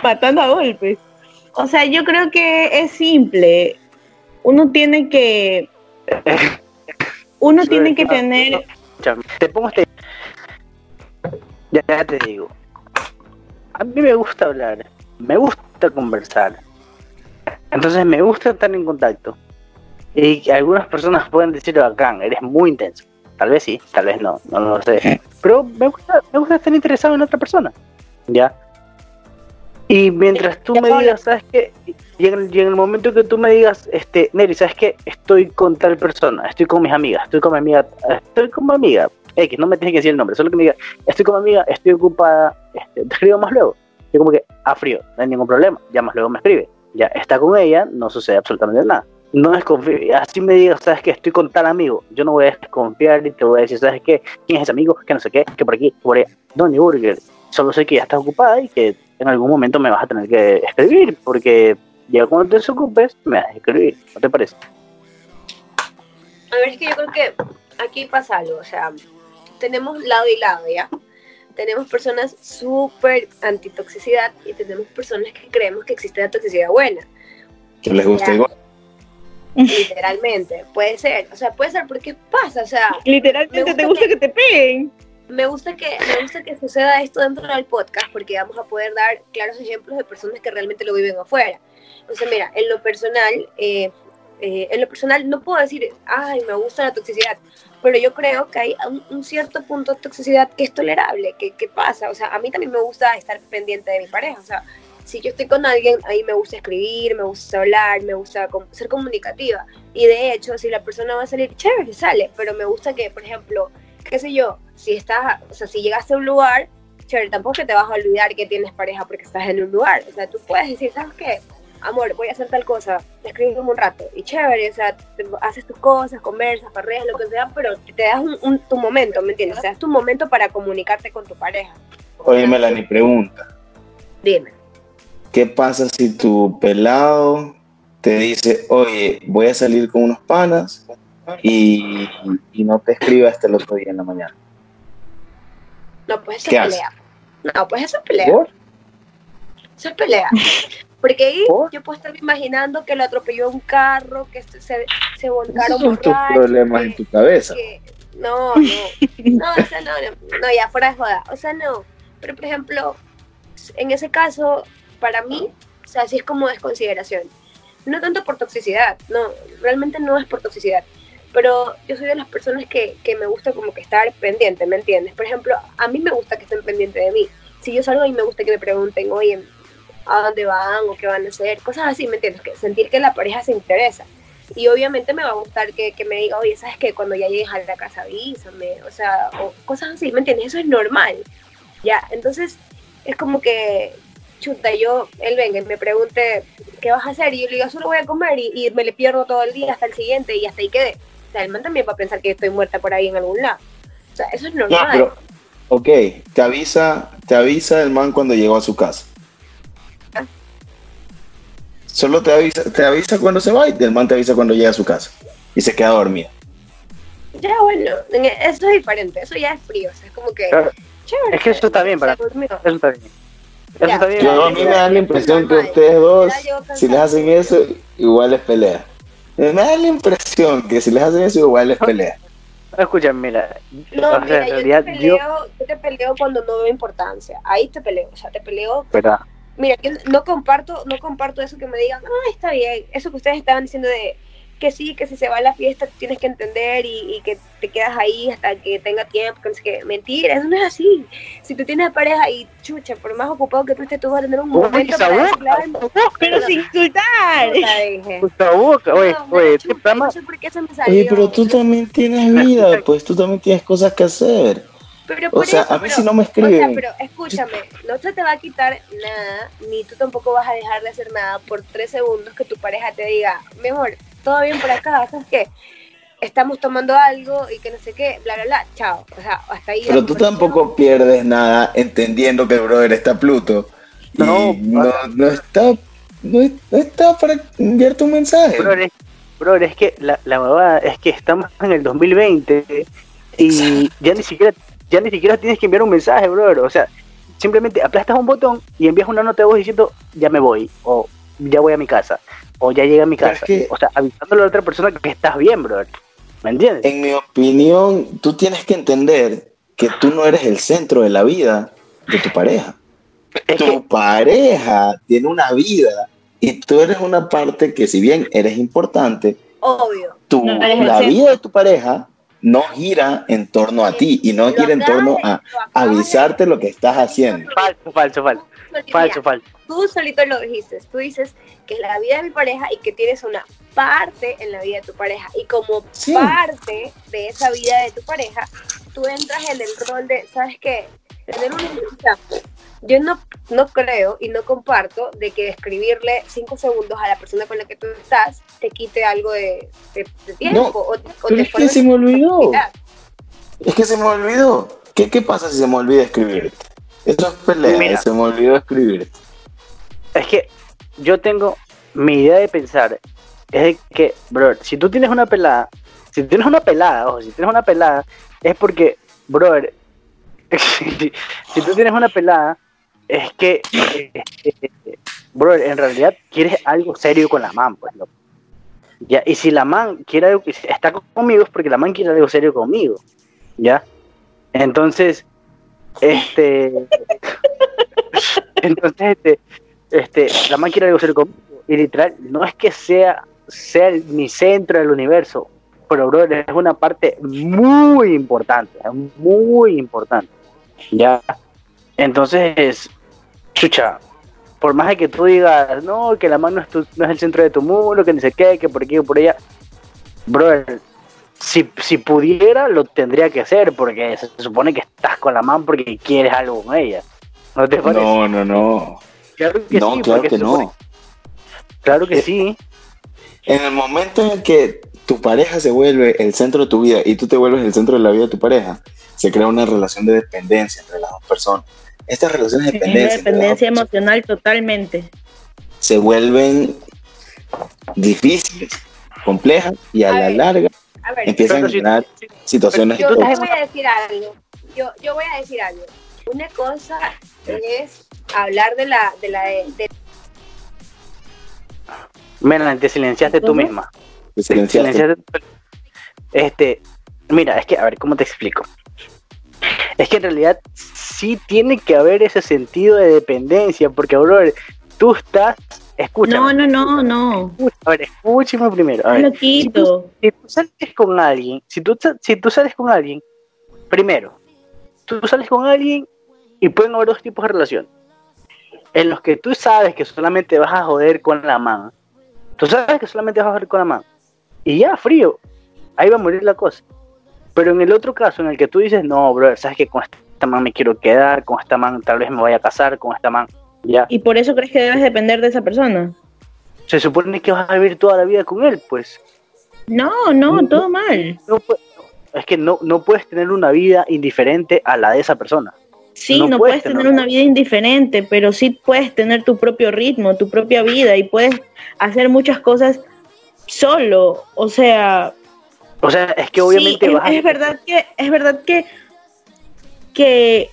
matando a golpes. O sea, yo creo que es simple. Uno tiene que, uno tiene que tener, te pongo este ya, ya te digo. A mí me gusta hablar. Me gusta conversar. Entonces me gusta estar en contacto. Y algunas personas pueden decir bacán eres muy intenso. Tal vez sí tal vez no no lo sé. Pero me gusta me gusta estar interesado en otra persona. Ya y mientras tú me digas sabes qué y en, y en el momento que tú me digas, este, Neri, ¿sabes qué? Estoy con tal persona, estoy con mis amigas, estoy con mi amiga, estoy con mi amiga, X, no me tienes que decir el nombre, solo que me diga, estoy con mi amiga, estoy ocupada, este, te escribo más luego. Yo como que, ah, frío, no hay ningún problema, ya más luego me escribe. ya está con ella, no sucede absolutamente nada. No desconfío, así me digas, sabes que estoy con tal amigo, yo no voy a desconfiar y te voy a decir, sabes qué, quién es ese amigo, que no sé qué, que por aquí, por allá, ni burger, solo sé que ya estás ocupada y que en algún momento me vas a tener que escribir, porque ya cuando te desocupes, me vas a escribir, ¿no te parece? A ver, es que yo creo que aquí pasa algo, o sea, tenemos lado y lado, ¿ya? Tenemos personas súper antitoxicidad y tenemos personas que creemos que existe la toxicidad buena. Que les gusta igual. Literalmente, puede ser, o sea, puede ser porque pasa, o sea, Literalmente Me te gusta gusta que te peguen. Me gusta que me gusta que suceda esto dentro del podcast porque vamos a poder dar claros ejemplos de personas que realmente lo viven afuera. Entonces, mira, en lo personal, eh, eh, en lo personal no puedo decir, ay, me gusta la toxicidad, pero yo creo que hay un, cierto punto de toxicidad que es tolerable, que, que pasa. O sea, a mí también me gusta estar pendiente de mi pareja. O sea, si yo estoy con alguien, ahí me gusta escribir, me gusta hablar, me gusta ser comunicativa. Y de hecho, si la persona va a salir, chévere, sale, pero me gusta que, por ejemplo, qué sé yo, si estás, o sea, si llegaste a un lugar, chévere, tampoco es que te vas a olvidar que tienes pareja porque estás en un lugar. O sea, tú puedes decir, ¿sabes qué? Amor, voy a hacer tal cosa, te escribes un rato, y chévere, o sea, te- haces tus cosas, conversas, parreas, lo que sea, pero te das un, un- tu momento, ¿me entiendes? Te das tu momento para comunicarte con tu pareja. Oye, Melanie, pregunta. Dime. ¿Qué pasa si tu pelado te dice, oye, voy a salir con unos panas y, y no te escribe hasta el otro día en la mañana? No, pues eso ¿Qué pelea. No, pues eso es pelea. ¿Por? Eso es pelea. Porque ahí ¿Por? yo puedo estar imaginando que lo atropelló un carro, que se, se, se volcaron son tus problemas que- en tu cabeza. que- no, no, no, o sea, no, no, no, ya fuera de joda, o sea, no, pero por ejemplo, en ese caso, para mí, o sea, sí es como desconsideración, no tanto por toxicidad, no, realmente no es por toxicidad, pero yo soy de las personas que, que me gusta como que estar pendiente, ¿me entiendes? Por ejemplo, a mí me gusta que estén pendientes de mí, si yo salgo y me gusta que me pregunten, oye, ¿a dónde van o qué van a hacer? Cosas así, ¿me entiendes? Que sentir que la pareja se interesa. Y obviamente me va a gustar que, que me diga, oye, ¿sabes qué? Cuando ya llegues a la casa avísame, o sea, o cosas así, ¿me entiendes? Eso es normal. Ya, entonces es como que, chuta, yo, él venga y me pregunte, ¿qué vas a hacer? Y yo le digo, solo voy a comer y, me le pierdo todo el día hasta el siguiente y hasta ahí quedé. O sea, el man también va a pensar que estoy muerta por ahí en algún lado. O sea, eso es No, normal. pero, ok, te avisa, te avisa el man cuando llegó a su casa. Ah. Solo te avisa, te avisa cuando se va y el man te avisa cuando llega a su casa. Y se queda dormido. Ya, bueno, en- eso es diferente, eso ya es frío, o sea, es como que... Claro, Chévere, Es que eso está bien para-. Eso está bien. Eso Ya. está bien. Yo, a mí me da la impresión que ustedes dos, si les hacen eso, igual les pelea. Me da la impresión que si les hacen eso, igual les pelea. Escucha, mira, No, o sea, mira, en yo te, yo, peleo, yo te peleo cuando no veo importancia. Ahí te peleo, o sea, te peleo. ¿verdad? Mira, yo no comparto, no comparto eso que me digan, ah, está bien. Eso que ustedes estaban diciendo de que sí, que si se va a la fiesta tienes que entender y, y que te quedas ahí hasta que tenga tiempo, que no sé qué. Mentira, eso no es así. Si tú tienes pareja y chucha, por más ocupado que tú estés, tú vas a tener un momento para boca, decirle, "Ay, Pero sin insultar. puta, boca, oye, No, oye, chuta, programa, no sé por qué se me salió. Oye, pero tú también tienes vida, pues tú también tienes cosas que hacer. Pero O por sea, eso, a mí pero- si no me O sea, escriben, pero escúchame, no se te va a quitar nada, ni tú tampoco vas a dejar de hacer nada por tres segundos que tu pareja te diga, mejor, todo bien por acá, ¿sabes qué? Estamos tomando algo y que no sé qué, bla, bla, bla, chao. O sea, hasta ahí. pero tú tampoco pierdes nada entendiendo que el brother está Pluto. Y No, no, no está, no, no está para enviarte un mensaje. bro, es, bro, es que la, la es que estamos en el 2020 y ya ni siquiera ya ni siquiera tienes que enviar un mensaje, brother. O sea, simplemente aplastas un botón y envías una nota de voz diciendo ya me voy, o ya voy a mi casa, o ya llegué a mi casa. es que- O sea, avisándole a la otra persona que estás bien, brother. ¿Me entiendes? En mi opinión, tú tienes que entender que tú no eres el centro de la vida de tu pareja. Es tu que, pareja tiene una vida y tú eres una parte que si bien eres importante, Obvio. tu, No eres el la vida de tu pareja no gira en torno a ti y no gira en torno a avisarte lo que estás haciendo. falso, falso, falso, Mira, falso, falso. tú solito lo dijiste, tú dices que es la vida de mi pareja y que tienes una parte en la vida de tu pareja y como Sí. parte de esa vida de tu pareja, tú entras en el rol de, ¿sabes qué? Tener una yo no, no creo y no comparto de que escribirle cinco segundos a la persona con la que tú estás te quite algo de, de- de tiempo No, o, o pero te es que se me olvidó. Es que se me olvidó. ¿Qué, qué pasa si se me olvida escribirte? Eso es pelea, Mira. se me olvidó escribirte. Es que yo tengo mi idea de pensar es de que, brother, si tú tienes una pelada, si tienes una pelada, ojo, si tienes una pelada, es porque, brother, si, si tú tienes una pelada, es que, eh, eh, brother, en realidad quieres algo serio con la man, pues, loco. Ya, y si la man quiere algo, está conmigo es porque la man quiere algo serio conmigo, ¿ya? Entonces, este, entonces, este, este, la quiere algo serio conmigo, y literal, no es que sea, sea el- mi centro del universo, pero brother, es una parte muy importante, muy importante, ¿ya? Entonces, chucha, por más de que tú digas, no, que la man no es, tu- no es el centro de tu mundo, que ni sé qué, que por aquí o por allá, brother, si, si pudiera, lo tendría que hacer, porque se, se supone que estás con la man porque quieres algo con ella. ¿No te parece? No, no, no. claro que No, sí, claro que supone- no. Claro que Eh, sí. En el momento en el que tu pareja se vuelve el centro de tu vida y tú te vuelves el centro de la vida de tu pareja, se crea una relación de dependencia entre las dos personas. Estas relaciones de Es una dependencia, dependencia emocional totalmente. se vuelven difíciles, complejas y a, A la ver. larga ver, a si- generar situaciones yo, voy a decir algo. Yo, yo voy a decir algo. Una cosa es hablar de la, de la, de, te silenciaste tú misma. Te silenciaste. silenciaste. Este, mira, es que, a ver, ¿cómo te explico? Es que en realidad sí tiene que haber ese sentido de dependencia, porque, brother, tú estás, escúchame, No, no, no, no. escucha- a ver, escúchame primero, a ver, loquito. si tú sales con alguien, si tú, si tú sales con alguien, primero, tú sales con alguien y pueden haber dos tipos de relación. En los que tú sabes que solamente vas a joder con la mano. Tú sabes que solamente vas a joder con la mano. Y ya, frío. Ahí va a morir la cosa. Pero en el otro caso, en el que tú dices, no, bro, sabes que con esta man me quiero quedar, con esta man tal vez me vaya a casar, con esta man, ya. ¿Y por eso crees que debes depender de esa persona? Se supone que vas a vivir toda la vida con él, pues. No, no, todo mal. no es que no, no puedes tener una vida indiferente a la de esa persona. Sí, No no, puedes puedes tener una vida indiferente, pero sí puedes tener tu propio ritmo, tu propia vida y puedes hacer muchas cosas solo. O sea, O sea, es que obviamente sí, es, vas a... es verdad que es verdad que que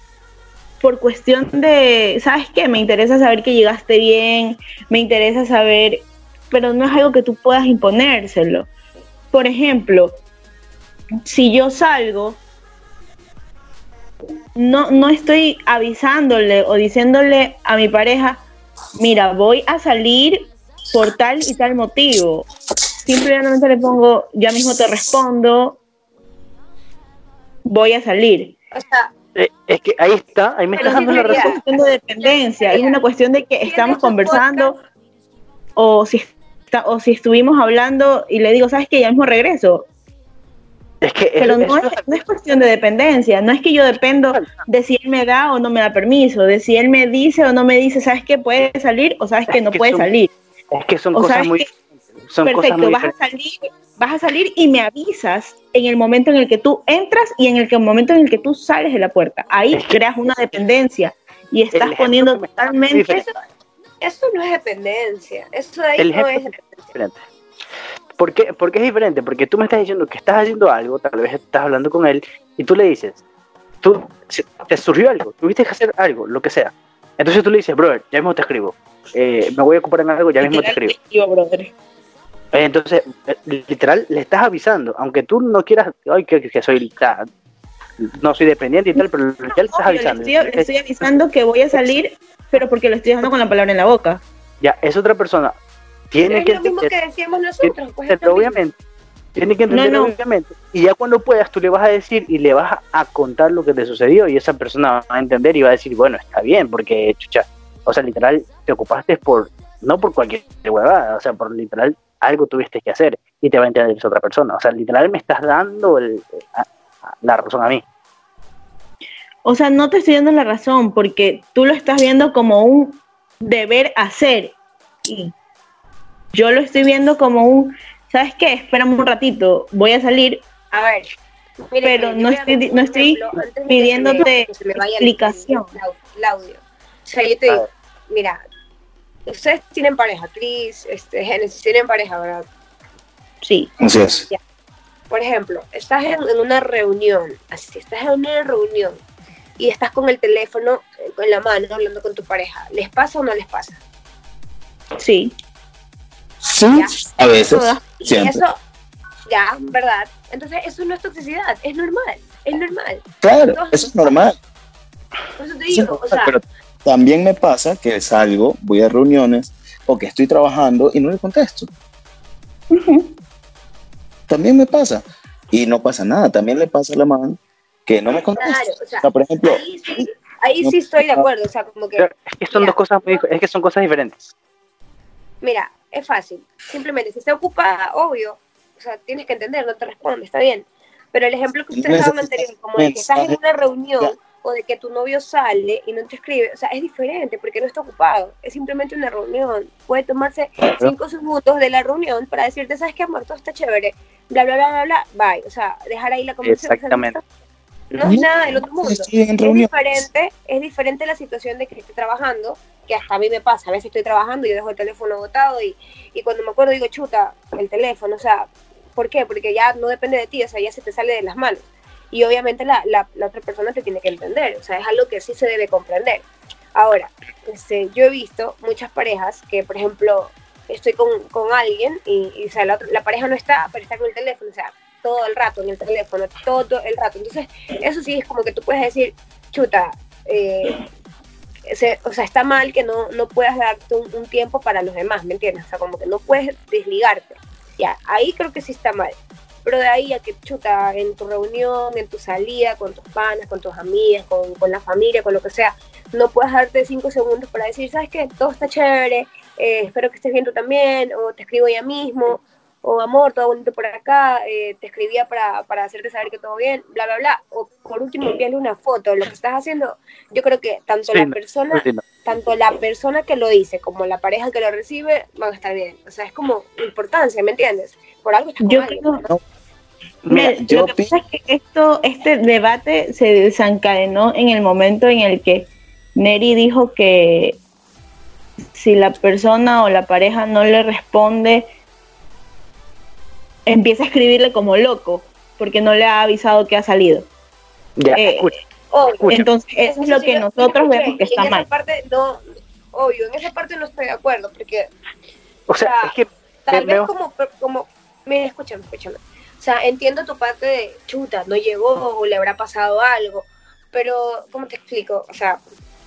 por cuestión de, ¿sabes qué? Me interesa saber que llegaste bien, me interesa saber, pero no es algo que tú puedas imponérselo. Por ejemplo, si yo salgo, no, no estoy avisándole o diciéndole a mi pareja, mira, voy a salir por tal y tal motivo. Simplemente le pongo, ya mismo te respondo, voy a salir. o sea, Eh, es que ahí está, ahí me estás dando la sí, Es una razón. cuestión de dependencia, es una cuestión de que estamos conversando o si, está- o si estuvimos hablando y le digo, ¿sabes qué? Ya mismo regreso. Es que Pero eso- no es, no es cuestión de dependencia, no es que yo dependo de si él me da o no me da permiso, de si él me dice o no me dice, ¿sabes qué? Puede salir o sabes que Es no que puede son- salir. es que son o cosas muy... que- Son cosas Perfecto, muy vas a diferentes. salir, vas a salir y me avisas en el momento en el que tú entras y en el que- momento en el que tú sales de la puerta. Ahí Es que- creas una dependencia y estás poniendo totalmente diferente. eso no es dependencia. Eso de ahí El no es dependencia. diferente. ¿Por qué? Porque es diferente, porque tú me estás diciendo que estás haciendo algo, tal vez estás hablando con él, y tú le dices, tú, te surgió algo, tuviste que hacer algo, lo que sea. Entonces tú le dices, brother, ya mismo te escribo, Eh, me voy a ocupar en algo, ya mismo te escribo. Yo, brother. Eh, Entonces, eh, literal, le estás avisando, aunque tú no quieras, ay, que, que soy, no soy dependiente y tal, pero ya le estás Obvio, le avisando. estoy, le estoy avisando que voy a salir, pero porque lo estoy dejando con la palabra en la boca. Ya, es otra persona. Tiene es que lo mismo entender- que decíamos nosotros. Pues es obviamente, tiene que entender No, no. obviamente. Y ya cuando puedas, tú le vas a decir y le vas a, a contar lo que te sucedió y esa persona va a entender y va a decir, bueno, está bien, porque, chucha, o sea, literal, te ocupaste por, no por cualquier huevada, o sea, por literal, algo tuviste que hacer y te va a entender esa otra persona. O sea, literal, me estás dando el- a- a- la razón a mí. O sea, no te estoy dando la razón porque tú lo estás viendo como un deber hacer y yo lo estoy viendo como un, ¿sabes qué? Espérame un ratito, voy a salir. A ver. mire, Pero no estoy- no estoy pidiéndote me- que se me vaya el- explicación. el au- el audio. O sea, yo te digo, mira, ustedes tienen pareja, Cris, este, Genesis tienen pareja, ¿verdad? Sí, Así es. Por ejemplo, estás en, en una reunión, así, estás en una reunión y estás con el teléfono eh, en la mano hablando con tu pareja. ¿Les pasa o no les pasa? sí. Sí, Ya. a veces. Y Siempre. eso, ya, ¿verdad? Entonces, eso no es toxicidad, es normal, es normal. Claro, eso es normal. Por eso te digo, o sea, pero también me pasa que salgo, voy a reuniones o que estoy trabajando y no le contesto. Ujú. También me pasa. Y no pasa nada. También le pasa a la man que no me contesta. claro, o sea, O sea, por ejemplo, ahí sí, ahí sí estoy de acuerdo, o sea, como que, Pero es que son Mira. dos cosas muy, es que son cosas diferentes. mira, es fácil, simplemente si está ocupada, obvio, o sea, tienes que entender, no te responde, está bien. Pero el ejemplo que ustedes daban anterior, como de que estás en una reunión o de que tu novio sale y no te escribe, o sea, es diferente porque no está ocupado, es simplemente una reunión. Puede tomarse cinco segundos de la reunión para decirte, ¿sabes qué, amor? Todo está chévere, bla, bla, bla, bla, bla, bye. O sea, dejar ahí la conversación. Exactamente. No es nada del otro mundo. Estoy en Es diferente, es diferente la situación de que esté trabajando, que hasta a mí me pasa. A veces estoy trabajando y yo dejo el teléfono botado y, y cuando me acuerdo digo, chuta, el teléfono. O sea, ¿por qué? Porque ya no depende de ti, o sea, ya se te sale de las manos. Y obviamente la, la, la otra persona te tiene que entender, o sea, es algo que sí se debe comprender. Ahora, este, yo he visto muchas parejas que, por ejemplo, estoy con, con alguien y, y, o sea, la, la pareja no está, pero está con el teléfono, o sea, todo el rato en el teléfono, todo el rato. Entonces, eso sí es como que tú puedes decir, chuta, eh, se- o sea, está mal que no, no puedas darte un, un tiempo para los demás, ¿me entiendes? O sea, como que no puedes desligarte. Ya, ahí creo que sí está mal. Pero de ahí a que chuta, en tu reunión, en tu salida, con tus panas, con tus amigas, con, con la familia, con lo que sea, no puedes darte cinco segundos para decir, ¿sabes qué? Todo está chévere, eh, espero que estés bien tú también, o te escribo ya mismo, o amor, todo bonito por acá, eh, te escribía para, para hacerte saber que todo bien, bla, bla, bla. O por último, envíale una foto lo que estás haciendo. Yo creo que tanto Sí, la persona Sí, no. tanto la persona que lo dice como la pareja que lo recibe van a estar bien. O sea, es como importancia, ¿me entiendes? Por algo estás con Yo alguien, creo- ¿no? Mira, Mira, yo lo que pasa es que esto, este debate se desencadenó en el momento en el que Neri dijo que si la persona o la pareja no le responde, empieza a escribirle como loco, porque no le ha avisado que ha salido. Ya, Eh, escucha, Obvio. escucha. Entonces, eso es lo que nosotros vemos que está en mal. esa parte no, obvio, en esa parte no estoy de acuerdo, porque o sea, o sea, es que tal vez veo- como, como, mira, escúchame, escúchame. O sea, entiendo tu parte de chuta, no llegó o le habrá pasado algo, pero, ¿cómo te explico? O sea,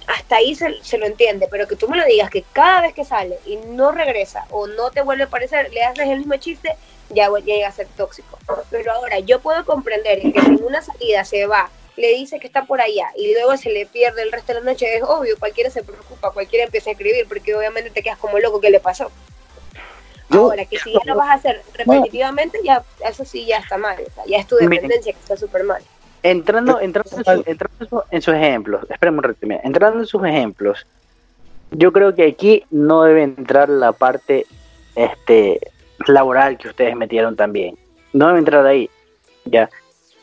hasta ahí se, se lo entiende, pero que tú me lo digas que cada vez que sale y no regresa o no te vuelve a aparecer, le haces el mismo chiste, ya, ya llega a ser tóxico. Pero ahora, yo puedo comprender que si en una salida se va, le dice que está por allá y luego se le pierde el resto de la noche, es obvio, cualquiera se preocupa, cualquiera empieza a escribir, porque obviamente te quedas como loco, ¿qué le pasó? Yo- Ahora, que si ya lo vas a hacer repetitivamente, ya eso sí ya está mal, o sea, ya es tu Miren. dependencia que está súper mal. entrando, entrando, en, su- entrando en su- en sus ejemplos, espérame un ratito, mira, entrando en sus ejemplos, yo creo que aquí no debe entrar la parte este laboral que ustedes metieron también. No debe entrar ahí, ya.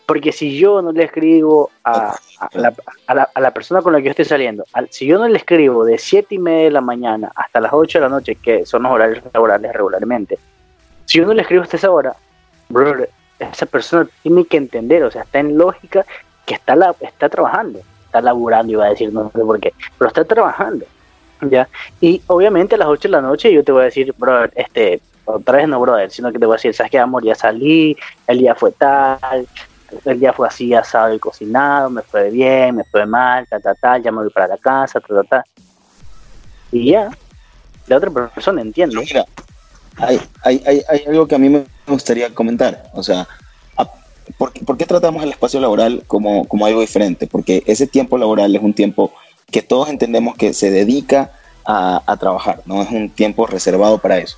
Porque si yo no le escribo a, a la, a la- a la persona con la que yo estoy saliendo, al- si yo no le escribo de 7 y media de la mañana hasta las 8 de la noche, que son los horarios laborales regularmente, si yo no le escribo hasta esa hora, brother, esa persona tiene que entender, o sea, está en lógica que está, la, está trabajando, está laburando, iba a decir, no sé por qué, pero está trabajando, ¿ya? Y obviamente a las 8 de la noche yo te voy a decir, brother, este, otra vez no, brother, sino que te voy a decir, ¿sabes qué, amor? Ya salí, el día fue tal, el día fue así, asado y cocinado, me fue bien, me fue mal, ta, ta, ta, ya me voy para la casa, ta, ta, ta. Y ya, la otra persona entiende. Mira, hay, hay, hay, algo que a mí me gustaría comentar. O sea, ¿por, por qué tratamos el espacio laboral como, como algo diferente? Porque ese tiempo laboral es un tiempo que todos entendemos que se dedica a, a trabajar, no es un tiempo reservado para eso.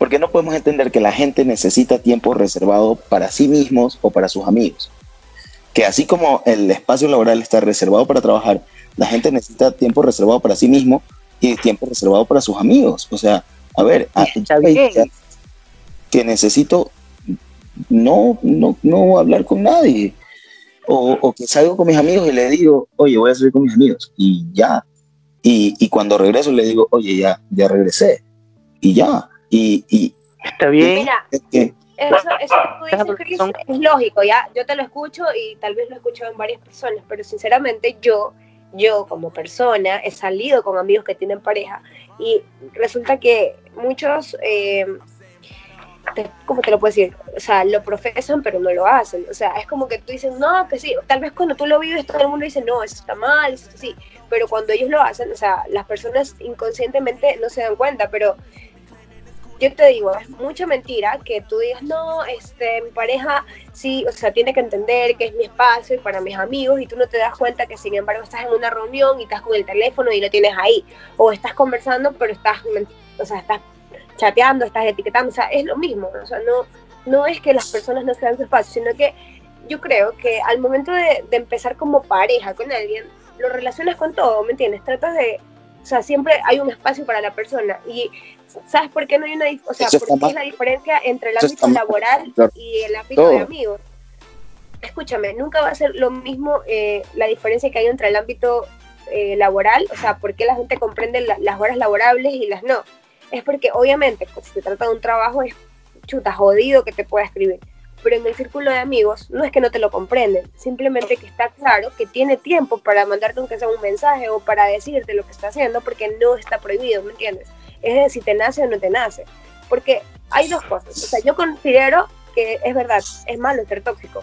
Porque no podemos entender que la gente necesita tiempo reservado para sí mismos o para sus amigos. que así como el espacio laboral está reservado para trabajar, la gente necesita tiempo reservado para sí mismo y tiempo reservado para sus amigos. O sea, a ver, que necesito no, no, no hablar con nadie. O, o que salgo con mis amigos y le digo, oye, voy a salir con mis amigos. Y ya. Y, y cuando regreso le digo, oye, ya, ya regresé. Y ya. Y, y Está bien. Mira, es que eso, eso que tú dices, Tienes Chris, razón. es lógico, ya. Yo te lo escucho y tal vez lo he escuchado en varias personas, pero sinceramente yo, yo como persona, he salido con amigos que tienen pareja y resulta que muchos, eh, te- ¿cómo te lo puedo decir? O sea, lo profesan, pero no lo hacen. O sea, es como que tú dices, no, que sí. Tal vez cuando tú lo vives, todo el mundo dice, no, eso está mal, eso sí. Pero cuando ellos lo hacen, o sea, las personas inconscientemente no se dan cuenta, pero yo te digo, es mucha mentira que tú digas, no, este, mi pareja sí, o sea, tiene que entender que es mi espacio y para mis amigos y tú no te das cuenta que sin embargo estás en una reunión y estás con el teléfono y lo tienes ahí, o estás conversando pero estás, o sea, estás chateando, estás etiquetando, o sea, es lo mismo, o sea, no, no es que las personas no se dan su espacio, sino que yo creo que al momento de, de empezar como pareja con alguien, lo relacionas con todo, ¿me entiendes? Tratas de, o sea, siempre hay un espacio para la persona y ¿sabes por qué no hay una, o sea, por qué es la diferencia entre el ámbito laboral claro. y el ámbito Todo. de amigos? Escúchame, nunca va a ser lo mismo eh, la diferencia que hay entre el ámbito eh, laboral, o sea, por qué la gente comprende la- las horas laborables y las no. Es porque obviamente, pues, si se trata de un trabajo, es chuta, jodido que te pueda escribir. Pero en el círculo de amigos no es que no te lo comprenden, simplemente que está claro que tiene tiempo para mandarte aunque sea un mensaje o para decirte lo que está haciendo porque no está prohibido, ¿me entiendes? Es de si te nace o no te nace. Porque hay dos cosas. O sea, yo considero que es verdad, es malo ser tóxico,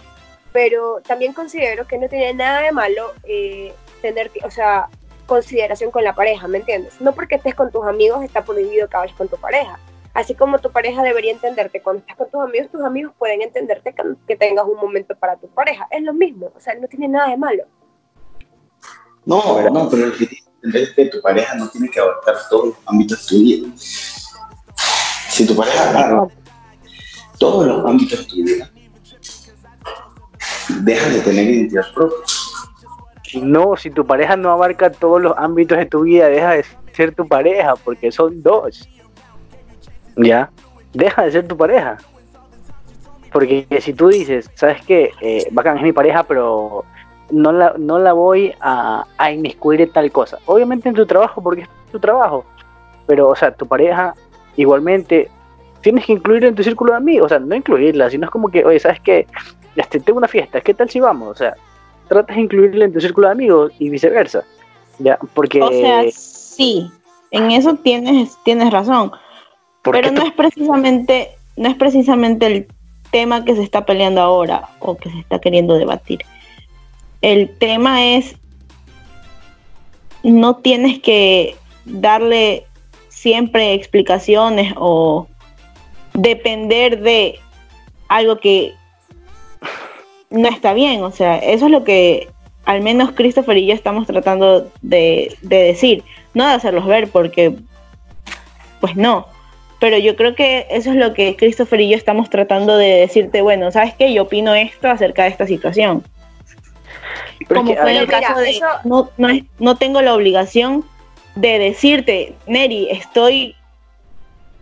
pero también considero que no tiene nada de malo eh, tener, o sea, consideración con la pareja, ¿me entiendes? No porque estés con tus amigos está prohibido que hables con tu pareja. Así como tu pareja debería entenderte cuando estás con tus amigos, tus amigos pueden entenderte que, que tengas un momento para tu pareja. Es lo mismo, o sea, no tiene nada de malo. No, no, pero el que tienes que entender es que tu pareja no tiene que abarcar todos los ámbitos de tu vida. Si tu pareja agarra todos los ámbitos de tu vida, dejas de tener identidad propia. No, si tu pareja no abarca todos los ámbitos de tu vida, deja de ser tu pareja, porque son dos. ¿Ya? Deja de ser tu pareja. Porque si tú dices, ¿sabes qué? Eh, bacán, es mi pareja, pero no la, no la voy a, a inmiscuir en tal cosa. Obviamente en tu trabajo, porque es tu trabajo. Pero, o sea, tu pareja igualmente tienes que incluirla en tu círculo de amigos. O sea, no incluirla, sino es como que, oye, ¿sabes qué? Este, tengo una fiesta, ¿qué tal si vamos? O sea, tratas de incluirla en tu círculo de amigos y viceversa. Ya, porque. O sea, sí, en eso tienes, tienes razón. Pero no es precisamente, no es precisamente el tema que se está peleando ahora o que se está queriendo debatir. El tema es no tienes que darle siempre explicaciones o depender de algo que no está bien. O sea, eso es lo que al menos Christopher y yo estamos tratando de, de decir. No de hacerlos ver porque, pues no. Pero yo creo que eso es lo que Christopher y yo estamos tratando de decirte, bueno, ¿sabes qué? Yo opino esto acerca de esta situación. pero es Como que, fue en ver, el caso de, eso- no, no, es- no tengo la obligación de decirte, Neri, estoy,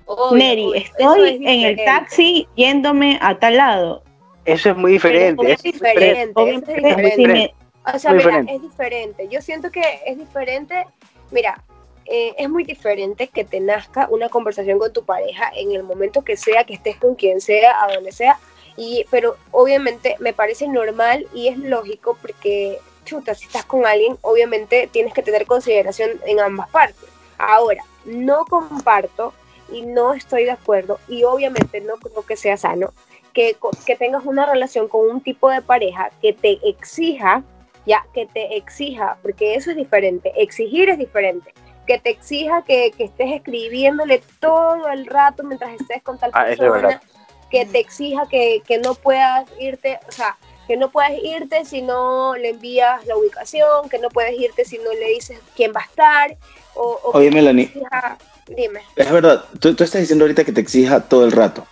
Obvio, Neri, estoy es en el taxi yéndome a tal lado. eso es muy diferente. Pero es diferente. es diferente. O sea, mira, diferente. es diferente. Yo siento que es diferente. Mira, eh, es muy diferente que te nazca una conversación con tu pareja en el momento que sea, que estés con quien sea, a donde sea. Y, pero obviamente me parece normal y es lógico porque, chuta, si estás con alguien, obviamente tienes que tener consideración en ambas partes. Ahora, no comparto y no estoy de acuerdo y obviamente no creo que sea sano que, que tengas una relación con un tipo de pareja que te exija, ya, que te exija, porque eso es diferente, exigir es diferente, que te exija que, que estés escribiéndole todo el rato mientras estés con tal Ah, es persona, verdad. que te exija que, que no puedas irte, o sea, que no puedes irte si no le envías la ubicación, que no puedes irte si no le dices quién va a estar, o, o Oye, Melanie. exija- dime. Es verdad, tú, tú estás diciendo ahorita que te exija todo el rato,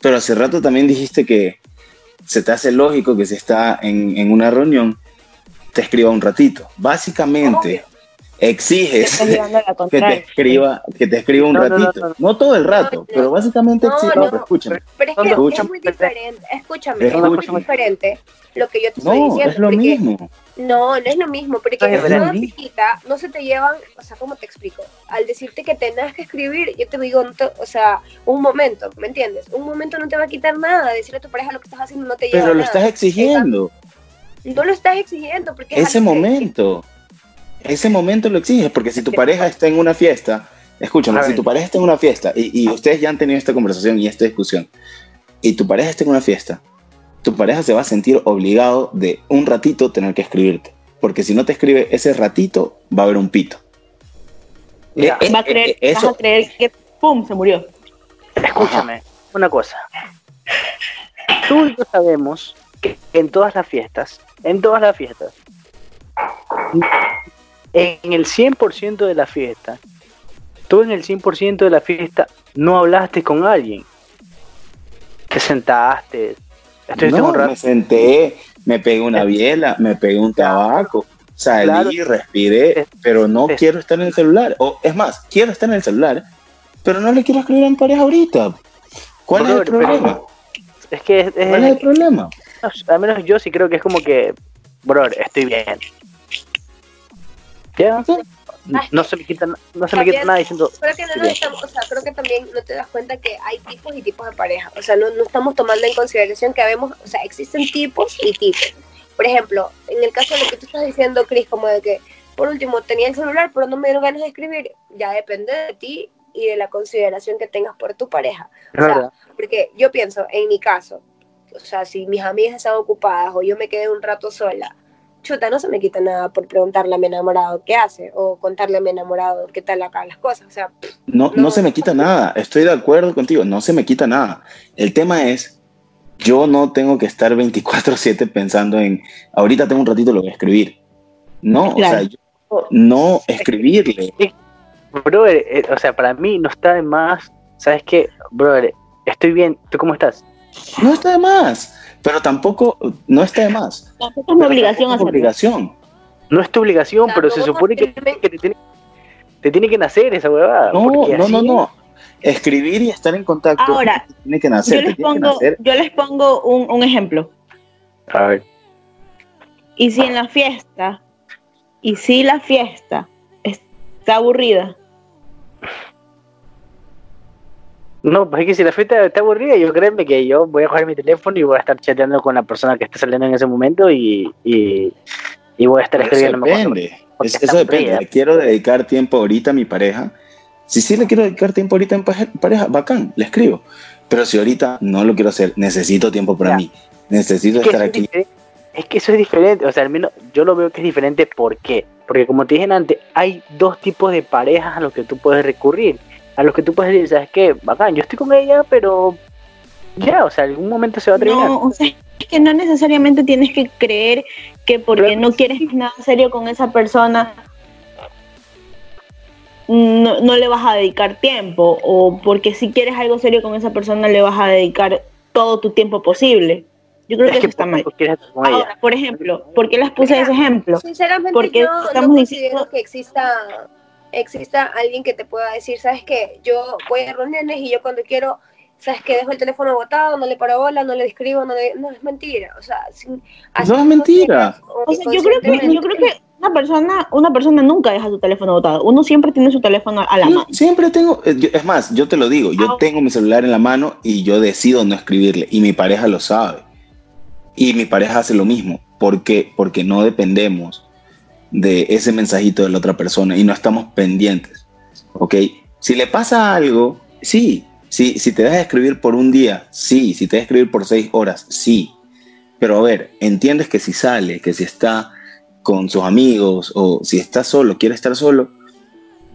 pero hace rato también dijiste que, se te hace lógico que si está en, en una reunión, te escriba un ratito. Básicamente, exiges que te escriba, que te escriba un No, no, no, ratito. no. No, todo el rato, No, no. pero básicamente No, exiges. no. pero escúchame. Pero es que dos es muy diferente. Escúchame, Es es muy mucho- diferente lo que yo te estoy No, diciendo. es lo porque- mismo. No, no es lo mismo, porque una fijita no se te llevan, o sea, ¿cómo te explico? Al decirte que tengas que escribir, yo te digo, te- o sea, un momento, ¿me entiendes? Un momento no te va a quitar nada, decirle a tu pareja lo que estás haciendo no te lleva Pero lo nada. estás exigiendo. No lo estás exigiendo, porque es Ese que- momento. Ese momento lo exiges, porque si tu pareja está en una fiesta, escúchame, si tu pareja está en una fiesta, y, y ustedes ya han tenido esta conversación y esta discusión, y tu pareja está en una fiesta, tu pareja se va a sentir obligado de un ratito tener que escribirte. Porque si no te escribe ese ratito, va a haber un pito. Mira, Eh, eh, Va a creer, eh, vas a creer que ¡pum! se murió. Escúchame, una cosa. Tú y yo sabemos que en todas las fiestas, en todas las fiestas, en el 100% de la fiesta, tú en el 100% de la fiesta no hablaste con alguien. Te sentaste, no, un rato. me senté, me pegué una biela, me pegué un tabaco, salí, Claro. respiré, pero no Sí. quiero estar en el celular. O es más, quiero estar en el celular, pero no le quiero escribir a mi pareja ahorita. ¿Cuál es el problema? Es que es- es- ¿Cuál es el problema? al menos yo sí creo que es como que, bro, estoy bien. Ya, no se me quita, no se me quita nada diciendo, Creo que no estamos, o sea, creo que también no te das cuenta que hay tipos y tipos de pareja. O sea, no, no estamos tomando en consideración que habemos, o sea, existen tipos y tipos. Por ejemplo, en el caso de lo que tú estás diciendo, Chris, como de que, por último, tenía el celular, pero no me dieron ganas de escribir, ya depende de ti y de la consideración que tengas por tu pareja. O sea, porque yo pienso, en mi caso, o sea, si mis amigas están ocupadas o yo me quedé un rato sola, chuta, no se me quita nada por preguntarle a mi enamorado qué hace o contarle a mi enamorado qué tal acá las cosas. O sea, No, no No. se me quita nada, estoy de acuerdo contigo, no se me quita nada. El tema es, yo no tengo que estar 24/7 pensando en, ahorita tengo un ratito, lo voy a escribir. No, Claro. o sea, yo no escribirle. Brother, eh, o sea, para mí no está de más, ¿sabes qué? Brother, estoy bien, ¿tú cómo estás? No está de más, pero tampoco, no está de más. Tampoco es mi obligación Es hacerlo. obligación. No es tu obligación, pero se no supone que, que te, tiene, te tiene que nacer esa huevada. No, no, no, así- no. Escribir y estar en contacto Ahora, tiene que Yo nacer, te les pongo, yo les pongo un, un ejemplo. A ver, Y si en la fiesta, y si la fiesta está aburrida, no, pues es que si la fiesta está aburrida, yo créeme que yo voy a coger mi teléfono y voy a estar chateando con la persona que está saliendo en ese momento y, y, y voy a estar Pero escribiendo. Eso depende. Es- eso depende. aburrida. ¿Le quiero dedicar tiempo ahorita a mi pareja? Si sí le quiero dedicar tiempo ahorita a mi pareja, bacán, le escribo. Pero si ahorita no lo quiero hacer, necesito tiempo para Ya. mí. Necesito Es estar es, aquí. es que eso es diferente, o sea, al menos yo lo veo que es diferente. ¿Por qué? Porque como te dije antes, hay dos tipos de parejas a los que tú puedes recurrir. A los que tú puedes decir, ¿sabes qué? Bacán, yo estoy con ella, pero ya, o sea, algún momento se va a terminar. no, o sea, es que no necesariamente tienes que creer que porque no quieres nada serio con esa persona, no, no le vas a dedicar tiempo, o porque si quieres algo serio con esa persona le vas a dedicar todo tu tiempo posible. Yo creo es que que eso está mal. Ahora, por ejemplo, ¿por qué les puse ese ejemplo? Sinceramente, Porque yo no estamos considero diciendo- que exista exista alguien que te pueda decir, ¿sabes qué? Yo voy a reuniones y yo cuando quiero, ¿sabes qué? Dejo el teléfono botado, no le paro bola, no le escribo, no, le- no es mentira. O sea, sin- No es mentira. o sea, yo creo que, yo creo que una persona, una persona nunca deja su teléfono botado. Uno siempre tiene su teléfono a la Yo mano. siempre tengo, eh, es más, yo te lo digo, yo Ah. tengo mi celular en la mano y yo decido no escribirle y mi pareja lo sabe. Y mi pareja hace lo mismo. ¿Por qué? Porque no dependemos de ese mensajito de la otra persona y no estamos pendientes. ¿Ok? Si le pasa algo, sí. Si, si te dejas de escribir por un día, sí. Si te dejas de escribir por seis horas, sí. Pero a ver, entiendes que si sale, que si está con sus amigos o si está solo, quiere estar solo,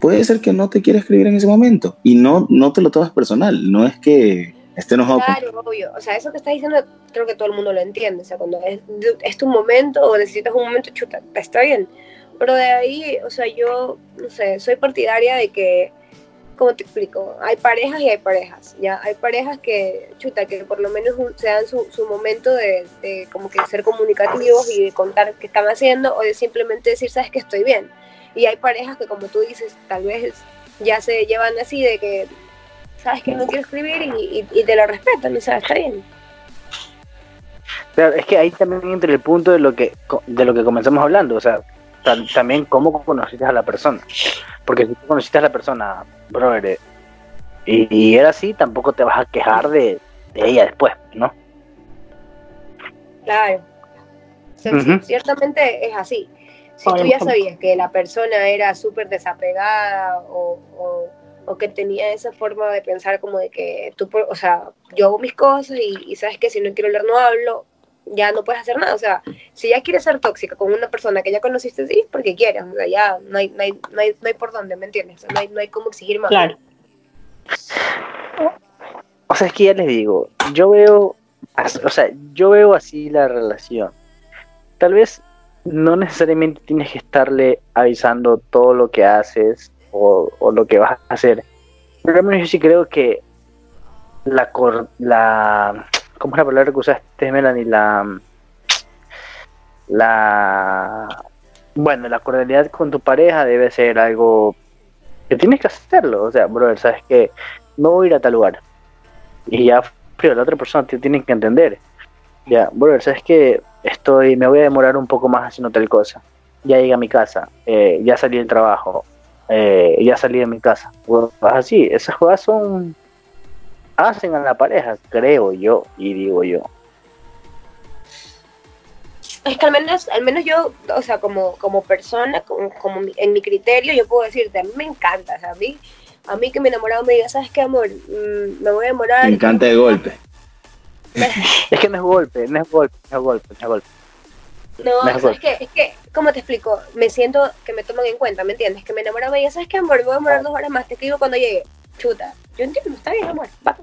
puede ser que no te quiera escribir en ese momento y no, no te lo tomas personal, no es que enojado con- Claro, obvio. O sea, eso que estás diciendo creo que todo el mundo lo entiende. O sea, cuando es, es tu momento o necesitas un momento, chuta, está bien. Pero de ahí, o sea, yo, no sé, soy partidaria de que como te explico, hay parejas y hay parejas, ya, hay parejas que, chuta, que por lo menos se dan su, su momento de, de como que ser comunicativos y de contar qué están haciendo o de simplemente decir, sabes que estoy bien. Y hay parejas que como tú dices, tal vez ya se llevan así de que, sabes que no quiero escribir y, y- y te lo respetan, o sea, está bien. Claro, es que ahí también entra el punto de lo que de lo que comenzamos hablando, o sea, tam- también cómo conociste a la persona. Porque si tú conociste a la persona, brother, y, y era así, tampoco te vas a quejar de, de ella después, ¿no? Claro. O sea, ciertamente es así. Si tú ya sabías que la persona era súper desapegada o, o- o que tenía esa forma de pensar como de que tú, por- o sea, yo hago mis cosas y, y sabes que si no quiero hablar no hablo, ya no puedes hacer nada. O sea, si ya quieres ser tóxica con una persona que ya conociste, sí, porque quieres. O sea, ya no hay, no hay, no hay, no hay por dónde, ¿me entiendes? O sea, no hay, no hay cómo exigir más. Claro. O sea, es que ya les digo, yo veo, o sea, yo veo así la relación. Tal vez no necesariamente tienes que estarle avisando todo lo que haces o, lo que vas a hacer. Pero al menos yo sí creo que la cor la ¿cómo es la palabra que usaste, Melanie? La la bueno, la cordialidad con tu pareja debe ser algo que tienes que hacerlo. O sea, brother, sabes que no voy a ir a tal lugar. Y ya, pero la otra persona te tiene que entender. Ya, brother, sabes que estoy, me voy a demorar un poco más haciendo tal cosa. Ya llegué a mi casa, eh, ya salí del trabajo, eh, ya salí de mi casa. Bueno, así, esas cosas son hacen a la pareja, creo yo, y digo yo. Es que al menos, al menos yo, o sea, como, como persona, como, como mi- en mi criterio, yo puedo decirte, a mí me encanta, o sea, a mí, a mí que me enamorado me diga, ¿sabes qué, amor? Mm, me voy a demorar. Me encanta de golpe. Es que no es golpe, no es golpe, no es golpe, no es golpe. No, es que, es que, ¿cómo te explico? Me siento que me toman en cuenta, ¿me entiendes? Que me enamorado me diga, ¿sabes qué, amor? Me voy a demorar dos horas más, te escribo cuando llegue. Chuta, yo entiendo, está bien, amor, va.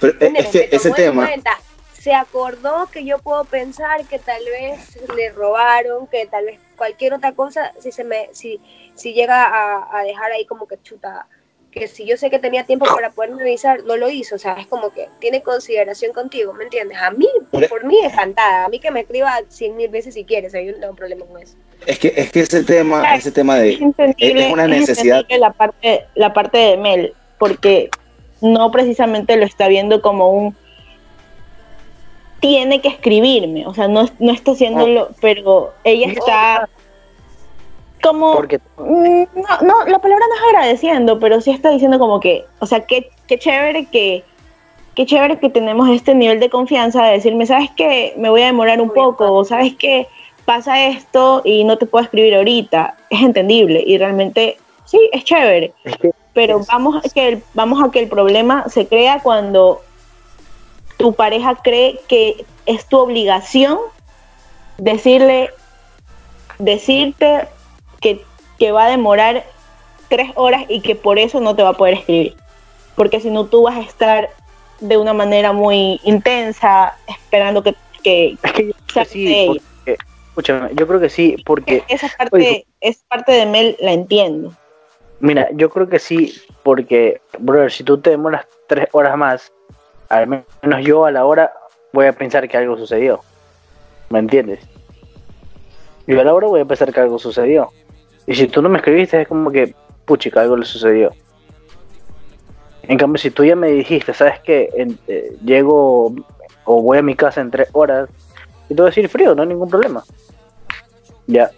Pero eh, es que ese tema, cuenta. Se acordó que yo puedo pensar que tal vez le robaron, que tal vez cualquier otra cosa, si se me, si, si llega a, a dejar ahí como que chuta, que si yo sé que tenía tiempo para poderme avisar, no lo hizo, o sea, es como que tiene consideración contigo, ¿me entiendes? A mí, por mí encantada, a mí que me escriba cien mil veces si quieres, yo no tengo problema con eso. es que, es que ese tema, Claro. ese tema de es una es necesidad. la parte, la parte de Mel, porque no precisamente lo está viendo como un tiene que escribirme, o sea, no, no está haciéndolo, pero ella está como Porque Mm, No, no, la palabra no es agradeciendo, pero sí está diciendo como que, o sea, qué, qué chévere que, qué chévere que tenemos este nivel de confianza de decirme, sabes que me voy a demorar un poco, o sabes que pasa esto y no te puedo escribir ahorita, es entendible y realmente sí, es chévere, es que pero Es- vamos a que el, vamos a que el problema se crea cuando tu pareja cree que es tu obligación decirle, decirte que, que va a demorar tres horas y que por eso no te va a poder escribir. Porque si no, tú vas a estar de una manera muy intensa, esperando que, que es que yo creo que salga sí, porque, escúchame, yo creo que sí, porque Esa parte, Oye, esa parte de Mel la entiendo. Mira, yo creo que sí, porque, brother, si tú te demoras tres horas más, al menos yo a la hora voy a pensar que algo sucedió. ¿Me entiendes? Yo a la hora voy a pensar que algo sucedió. Y si tú no me escribiste, es como que, puchica, algo le sucedió. En cambio, si tú ya me dijiste, ¿sabes qué? En- eh, llego o voy a mi casa en tres horas, y te voy a decir frío, no hay ningún problema. Ya,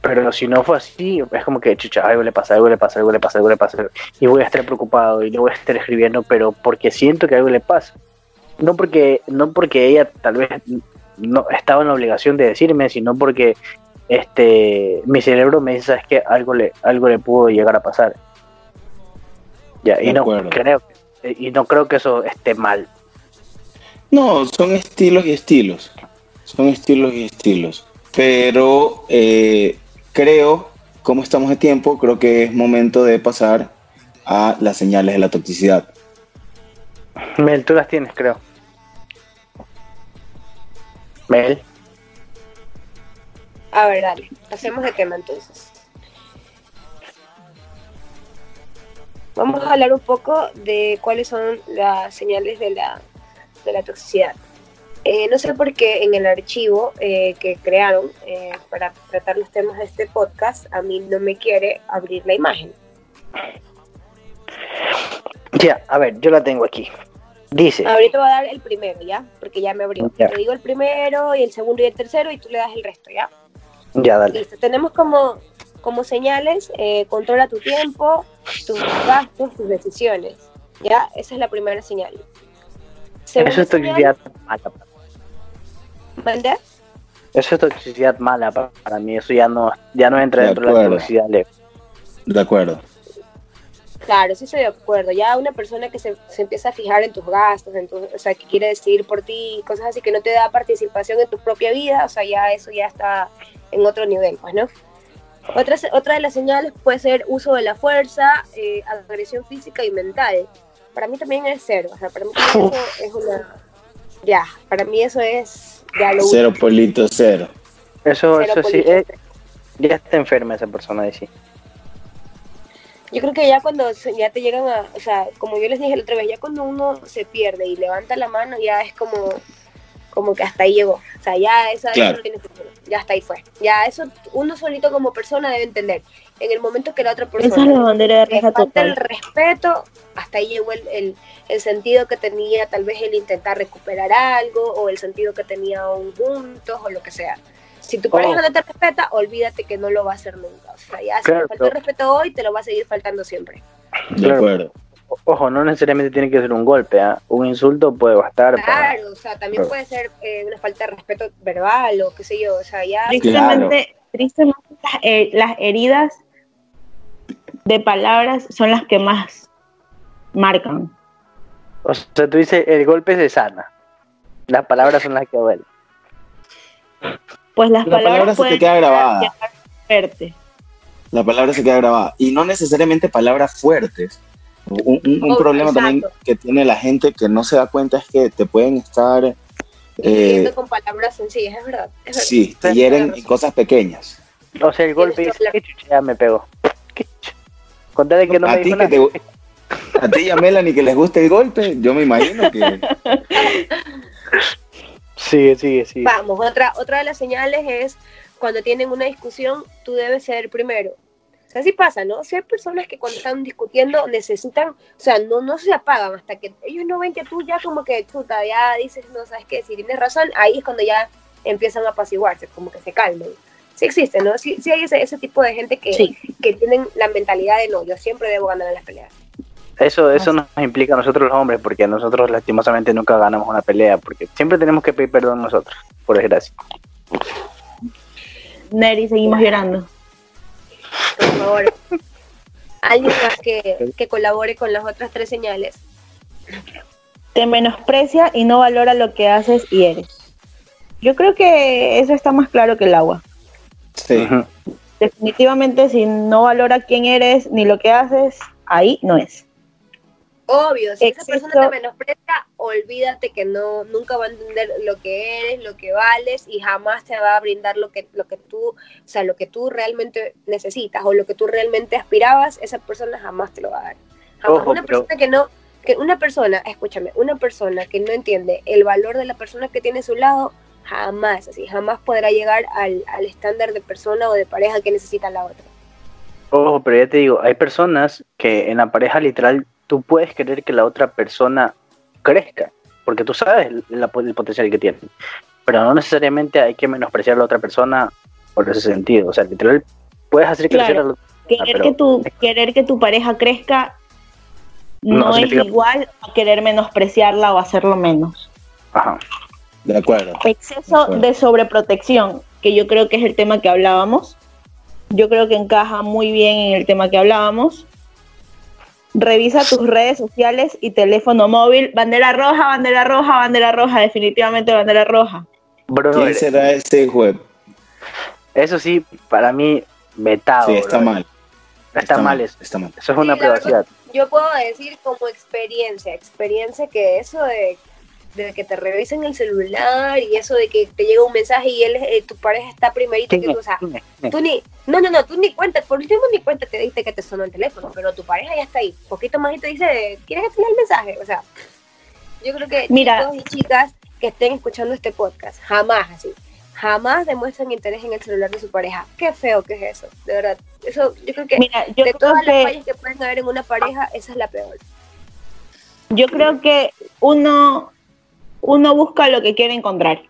pero si no fue así, es como que, chucha, algo le pasa, algo le pasa, algo le pasa, algo le pasa. Y voy a estar preocupado y le voy a estar escribiendo, pero porque siento que algo le pasa. No porque, no porque ella tal vez no estaba en la obligación de decirme, sino porque este mi cerebro me dice, sabes que algo le, algo le pudo llegar a pasar. Ya, y De no acuerdo. creo, y no creo que eso esté mal. No, son estilos y estilos. Son estilos y estilos. Pero eh, creo, como estamos de tiempo, creo que es momento de pasar a las señales de la toxicidad. Mel, tú las tienes, creo. Mel. A ver, dale, pasemos de tema entonces. vamos a hablar un poco de cuáles son las señales de la, de la toxicidad. Eh, no sé por qué en el archivo eh, que crearon eh, para tratar los temas de este podcast, a mí no me quiere abrir la imagen. Ya, a ver, yo la tengo aquí. Dice, Ahorita voy a dar el primero, ¿ya? Porque ya me abrió. Ya. Te digo el primero y el segundo y el tercero y tú le das el resto, ¿ya? Ya dale. Listo. Tenemos como, como señales, eh, controla tu tiempo, tus gastos, tus decisiones, ¿ya? Esa es la primera señal. Segunda Eso es toxicidad mala. ¿mande? Eso es toxicidad mala pa- para mí. Eso ya no, ya no entra De dentro de la toxicidad leve. De acuerdo. Claro, sí estoy de acuerdo. Ya una persona que se, se empieza a fijar en tus gastos, en tu- o sea, que quiere decidir por ti, cosas así, que no te da participación en tu propia vida, o sea, ya eso ya está en otro nivel, pues, ¿no? Otra, otra de las señales puede ser uso de la fuerza, eh, agresión física y mental. Para mí también es cero, o sea, para mí eso es una... Ya, para mí eso es ya lo Cero polito, cero. Eso, Cero eso sí, eh, ya está enferma esa persona de sí. Yo creo que ya cuando se- ya te llegan a, o sea, como yo les dije la otra vez, ya cuando uno se pierde y levanta la mano, ya es como, como que hasta ahí llegó. O sea, ya esa eso Claro. no tiene futuro. Ya hasta ahí fue. Ya eso uno solito como persona debe entender. En el momento que la otra Esa es la persona bandera de falta el respeto, hasta ahí llegó el, el, el sentido que tenía tal vez el intentar recuperar algo o el sentido que tenía aún juntos o lo que sea. Si tu pareja Oh. no te respeta, olvídate que no lo va a hacer nunca. O sea, ya si Claro, te faltó el pero- respeto hoy, te lo va a seguir faltando siempre. De Claro. acuerdo. O- Ojo, no necesariamente tiene que ser un golpe, ¿ah? un insulto puede bastar. para- Claro, o sea, también Claro. puede ser eh, una falta de respeto verbal o qué sé yo, o sea, ya... Tristemente, tristemente las, eh, las heridas de palabras son las que más marcan. O sea, tú dices, el golpe se sana. Las palabras son las que duelen. Pues las La palabras palabra se te queda grabada. verte. La palabra se queda grabada. Y no necesariamente palabras fuertes. Un, un- un Oh, problema también que tiene la gente que no se da cuenta es que te pueden estar, eh, con palabras sencillas, es verdad. Es verdad. sí, te Sí, hieren en cosas pequeñas. O sea, el golpe dice, qué chucha, ya me pegó. ¿Qué chucha? Contate que no a me dijo que nada. te, a ti y a Melanie que les gusta el golpe, yo me imagino que Sigue, sigue, sigue. Vamos, otra, otra de las señales es cuando tienen una discusión, tú debes ser el primero. O sea, así pasa, ¿no? Si hay personas que cuando están discutiendo necesitan, o sea, no, no se apagan hasta que ellos no ven que tú ya como que, chuta, ya dices, no, sabes qué, si tienes razón, ahí es cuando ya empiezan a apaciguarse, como que se calmen. Sí existe, ¿no? Sí, sí hay ese, ese tipo de gente que, Sí. que tienen la mentalidad de no, yo siempre debo ganar en las peleas. Eso, eso nos implica a nosotros los hombres, porque nosotros lastimosamente nunca ganamos una pelea, porque siempre tenemos que pedir perdón nosotros, por desgracia. Neri, seguimos llorando. Por favor. Alguien más que, que colabore con las otras tres señales. Te menosprecia y no valora lo que haces y eres. Yo creo que eso está más claro que el agua. sí. Definitivamente, si no valora quién eres ni lo que haces, ahí no es. Obvio, si esa persona te menosprecia, olvídate que no, nunca va a entender lo que eres, lo que vales y jamás te va a brindar lo que, lo que tú, o sea, lo que tú realmente necesitas o lo que tú realmente aspirabas, esa persona jamás te lo va a dar. Jamás. Ojo, una pero- persona que no, que una persona, escúchame, una persona que no entiende el valor de la persona que tiene a su lado, jamás, así, jamás podrá llegar al, al estándar de persona o de pareja que necesita la otra. Ojo, pero ya te digo, hay personas que en la pareja literal tú puedes querer que la otra persona crezca, porque tú sabes el, potencial que tiene, pero no necesariamente hay que menospreciar a la otra persona por ese sentido, o sea, literal puedes hacer crecer Claro. a la otra Querer, pero- que tu, querer que tu pareja crezca No no, es igual a querer menospreciarla o hacerlo menos. Ajá. de acuerdo. Exceso De acuerdo. de sobreprotección, que yo creo que es el tema que hablábamos. Yo creo que encaja muy bien en el tema que hablábamos. Revisa tus redes sociales y teléfono móvil. Bandera roja, bandera roja, bandera roja. Definitivamente bandera roja. ¿Quién será ese juez? eso sí, para mí, vetado. Sí, está mal. Está, mal eso. Está mal. Eso es una Sí, la verdad, privacidad. Yo puedo decir como experiencia, experiencia que eso de de que te revisen el celular y eso de que te llega un mensaje y él, eh, tu pareja está primerito que tú, o sea, tú ni, no, no, no, tú ni cuenta, por último ni cuenta te diste que te sonó el teléfono, pero tu pareja ya está ahí, poquito más y te dice, ¿quieres que te lea el mensaje? O sea, yo creo que Mira. chicos y chicas que estén escuchando este podcast, jamás así, jamás demuestran interés en el celular de su pareja. Qué feo que es eso, de verdad. Eso, yo creo que Mira, yo de creo todas las que, fallas que pueden haber en una pareja, esa es la peor. yo creo que uno, uno busca lo que quiere encontrar.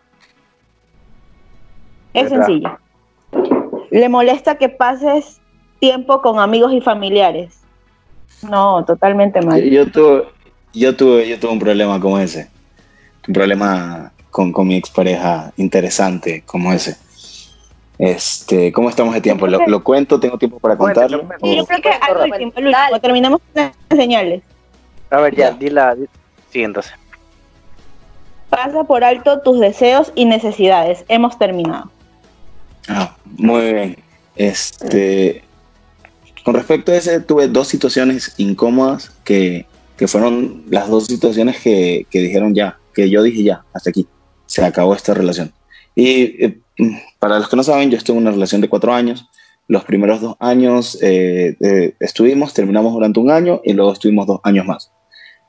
Es ¿Verdad? sencillo. Le molesta que pases tiempo con amigos y familiares. No, totalmente mal. Yo tuve, yo tuve, yo tuve un problema como ese. Un problema con, con mi expareja interesante como ese. Este, ¿cómo estamos de tiempo? ¿Lo, lo cuento? ¿Tengo tiempo para contarlo? Y yo creo que al último, al último, terminamos con las señales. A ver, ya, Ya. di la. Sí, entonces. Pasa por alto tus deseos y necesidades. Hemos terminado. Ah, muy bien. Este, con respecto a ese, tuve dos situaciones incómodas que, que fueron las dos situaciones que, que dijeron ya, que yo dije ya, hasta aquí, se acabó esta relación. Y eh, para los que no saben, yo estuve en una relación de cuatro años. Los primeros dos años eh, eh, estuvimos, terminamos durante un año y luego estuvimos dos años más.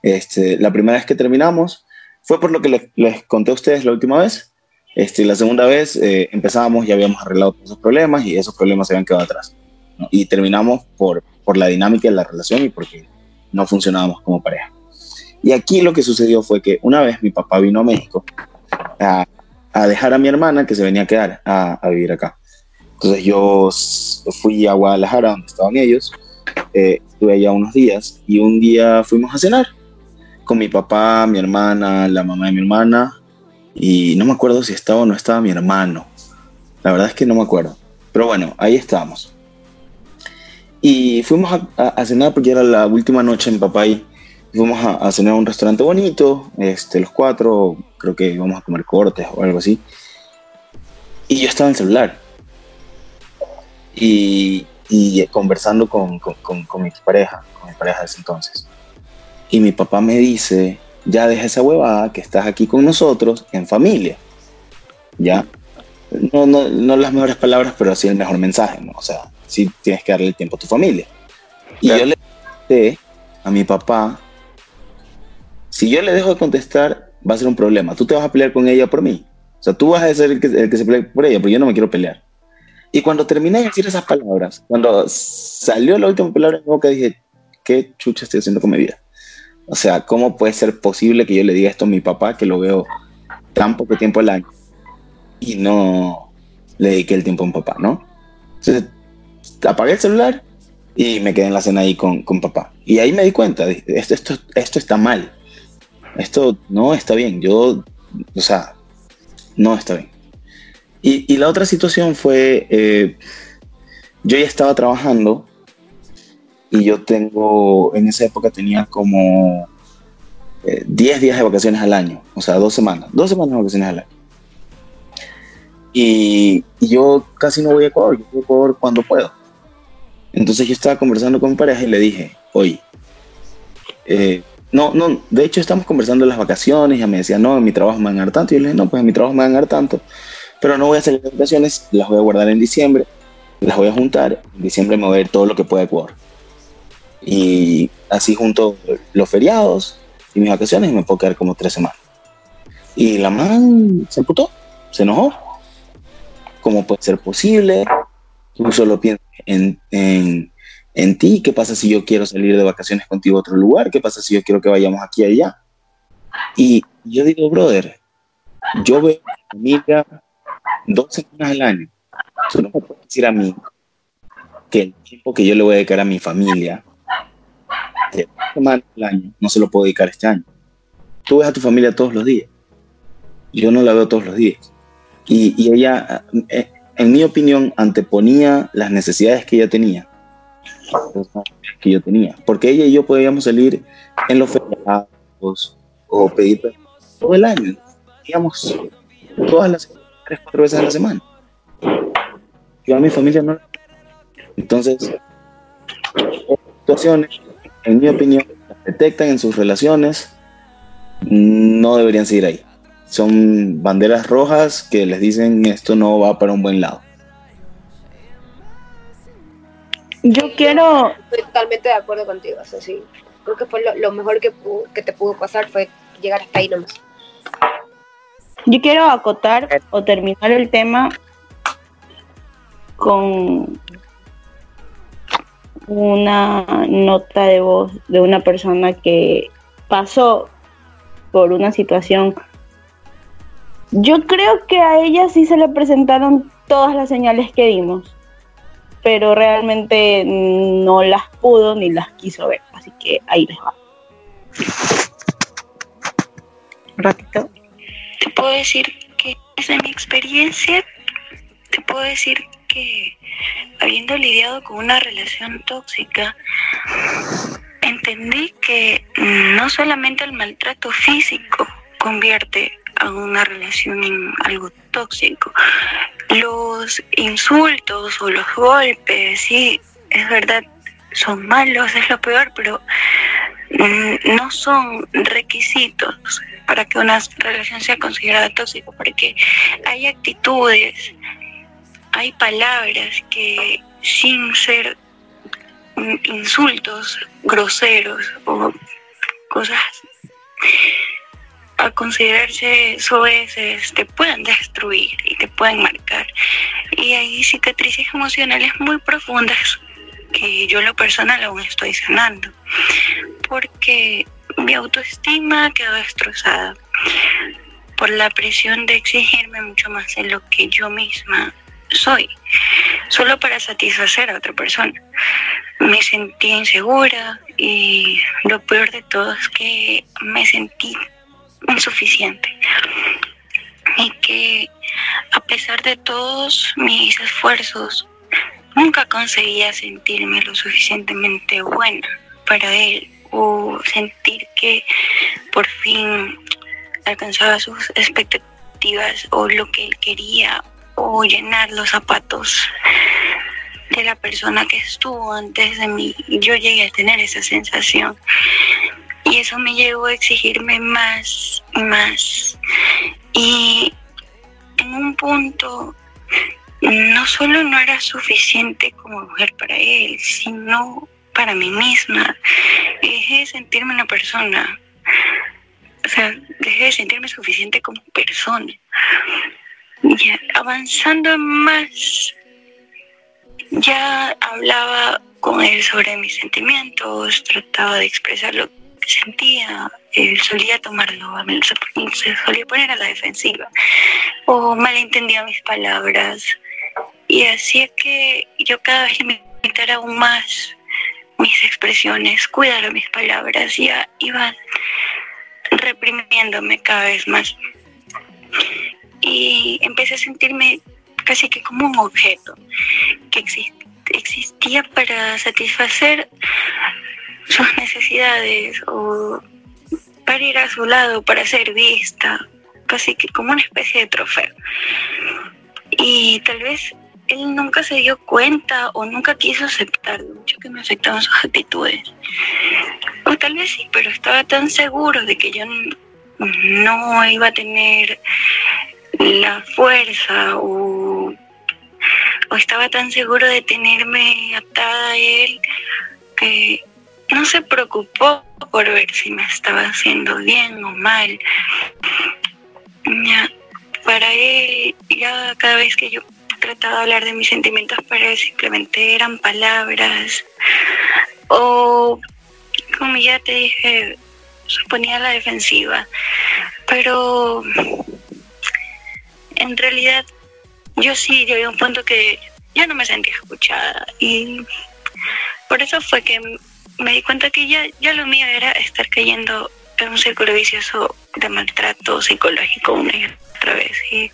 Este, la primera vez que terminamos fue por lo que les, conté a ustedes la última vez. Este, la segunda vez eh, empezábamos y habíamos arreglado todos esos problemas y esos problemas se habían quedado atrás. Y terminamos por, la dinámica de la relación y porque no funcionábamos como pareja. Y aquí lo que sucedió fue que una vez mi papá vino a México a, dejar a mi hermana que se venía a quedar a, vivir acá. Entonces yo fui a Guadalajara, donde estaban ellos, eh, estuve allá unos días y un día fuimos a cenar con mi papá, mi hermana, la mamá de mi hermana y no me acuerdo si estaba o no estaba mi hermano. La verdad es que no me acuerdo. Pero bueno, ahí estábamos. Y fuimos a, a- a cenar porque era la última noche en papá y fuimos a, a cenar a un restaurante bonito, este, los cuatro, creo que íbamos a comer cortes o algo así. Y yo estaba en el celular. Y, y conversando con, con, con, con mi pareja, con mi pareja de ese entonces. Y mi papá me dice, ya deja esa huevada que estás aquí con nosotros en familia. Ya. No, no, no las mejores palabras, pero sí el mejor mensaje, ¿no? O sea, sí tienes que darle el tiempo a tu familia. Y Claro. yo le dije a mi papá, si yo le dejo de contestar, va a ser un problema. Tú te vas a pelear con ella por mí. O sea, tú vas a ser el que, el que se pelee por ella, pero yo no me quiero pelear. Y cuando terminé de decir esas palabras, cuando salió la última palabra mi boca, dije, ¿qué chucha estoy haciendo con mi vida? O sea, ¿cómo puede ser posible que yo le diga esto a mi papá, que lo veo tan poco tiempo al año, y no le dediqué el tiempo a mi papá, ¿no? Entonces, apagué el celular y me quedé en la cena ahí con, con papá. Y ahí me di cuenta, esto, esto, esto está mal. Esto no está bien. Yo, o sea, no está bien. Y, y la otra situación fue, eh, yo ya estaba trabajando y yo tengo, en esa época tenía como eh, 10 días de vacaciones al año, o sea, dos semanas, dos semanas de vacaciones al año. Y, y yo casi no voy a Ecuador, yo voy a Ecuador cuando puedo. Entonces yo estaba conversando con mi pareja y le dije, oye, eh, no, no, de hecho estamos conversando las vacaciones, ella me decía, no, en mi trabajo me van a dar tanto, y yo le dije, no, pues en mi trabajo me van a dar tanto, pero no voy a salir de vacaciones, las voy a guardar en diciembre, las voy a juntar, en diciembre me voy a ir todo lo que pueda a Ecuador. Y así junto los feriados y mis vacaciones y me puedo quedar como tres semanas. Y la man se emputó, se enojó. ¿Cómo puede ser posible? Tú solo piensas en, en, en ti. ¿Qué pasa si yo quiero salir de vacaciones contigo a otro lugar? ¿Qué pasa si yo quiero que vayamos aquí y allá? Y yo digo, brother, yo veo a mi familia dos semanas al año. Tú no me puedes decir a mí que el tiempo que yo le voy a dedicar a mi familia de dos semanas al año no se lo puedo dedicar este año. Tú ves a tu familia todos los días. Yo no la veo todos los días. Y, y ella, eh, en mi opinión, anteponía las necesidades que ella tenía. Que yo tenía. Porque ella y yo podíamos salir en los feriados o pedir todo el año. Digamos, todas las tres, cuatro veces a la semana. Yo a mi familia no. Entonces, estas situaciones, en mi opinión, las detectan en sus relaciones no deberían seguir ahí. Son banderas rojas que les dicen esto no va para un buen lado. Yo quiero, Estoy totalmente de acuerdo contigo. O sea, sí. Creo que fue lo, lo mejor que, que te pudo pasar fue llegar hasta ahí nomás. yo quiero acotar o terminar el tema con una nota de voz de una persona que pasó por una situación. Yo creo que a ella sí se le presentaron todas las señales que dimos, pero realmente no las pudo ni las quiso ver, así que ahí les va. Un ratito. te puedo decir que desde mi experiencia, te puedo decir habiendo lidiado con una relación tóxica, entendí que no solamente el maltrato físico convierte a una relación en algo tóxico, los insultos o los golpes, sí, es verdad, son malos, es lo peor, pero no son requisitos para que una relación sea considerada tóxica, porque hay actitudes, hay palabras que sin ser insultos groseros o cosas a considerarse soeces te pueden destruir y te pueden marcar. Y hay cicatrices emocionales muy profundas que yo en lo personal aún estoy sanando, porque mi autoestima quedó destrozada por la presión de exigirme mucho más de lo que yo misma soy, solo para satisfacer a otra persona. Me sentí insegura y lo peor de todo es que me sentí insuficiente y que a pesar de todos mis esfuerzos nunca conseguía sentirme lo suficientemente buena para él o sentir que por fin alcanzaba sus expectativas o lo que él quería o llenar los zapatos de la persona que estuvo antes de mí. Yo llegué a tener esa sensación y eso me llevó a exigirme más y más. Y en un punto no solo no era suficiente como mujer para él, sino para mí misma. Dejé de sentirme una persona. O sea, dejé de sentirme suficiente como persona. Ya, avanzando más, ya hablaba con él sobre mis sentimientos, trataba de expresar lo que sentía, él solía tomarlo, a se, solía poner a la defensiva o malentendía mis palabras y hacía que yo cada vez limitara aún más mis expresiones, cuidara mis palabras, ya iba reprimiéndome cada vez más. Y empecé a sentirme casi que como un objeto que exist- existía para satisfacer sus necesidades o para ir a su lado, para ser vista, casi que como una especie de trofeo. Y tal vez él nunca se dio cuenta o nunca quiso aceptar mucho que me afectaban sus actitudes. O tal vez sí, pero estaba tan seguro de que yo no iba a tener la fuerza o, estaba tan seguro de tenerme atada a él que no se preocupó por ver si me estaba haciendo bien o mal. Para él, ya cada vez que yo trataba de hablar de mis sentimientos, para él simplemente eran palabras o, como ya te dije, se ponía a la defensiva. Pero en realidad yo sí llegué a un punto que ya no me sentía escuchada y por eso fue que me di cuenta que ya, ya lo mío era estar cayendo en un círculo vicioso de maltrato psicológico una y otra vez y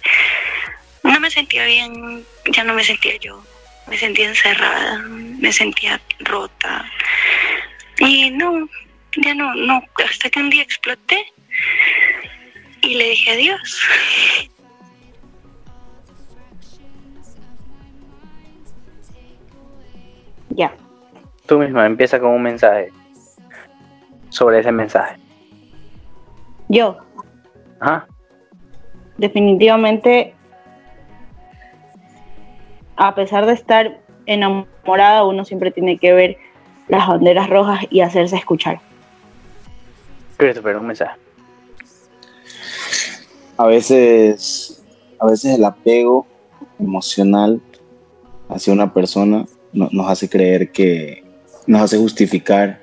no me sentía bien, ya no me sentía yo, me sentía encerrada, me sentía rota y no, ya no, no, hasta que un día exploté y le dije adiós. Ya. Tú misma empieza con un mensaje sobre ese mensaje. Yo, Ajá. definitivamente, a pesar de estar enamorada, uno siempre tiene que ver las banderas rojas y hacerse escuchar. Christopher, un mensaje. A veces, a veces el apego emocional hacia una persona no- nos hace creer que, nos hace justificar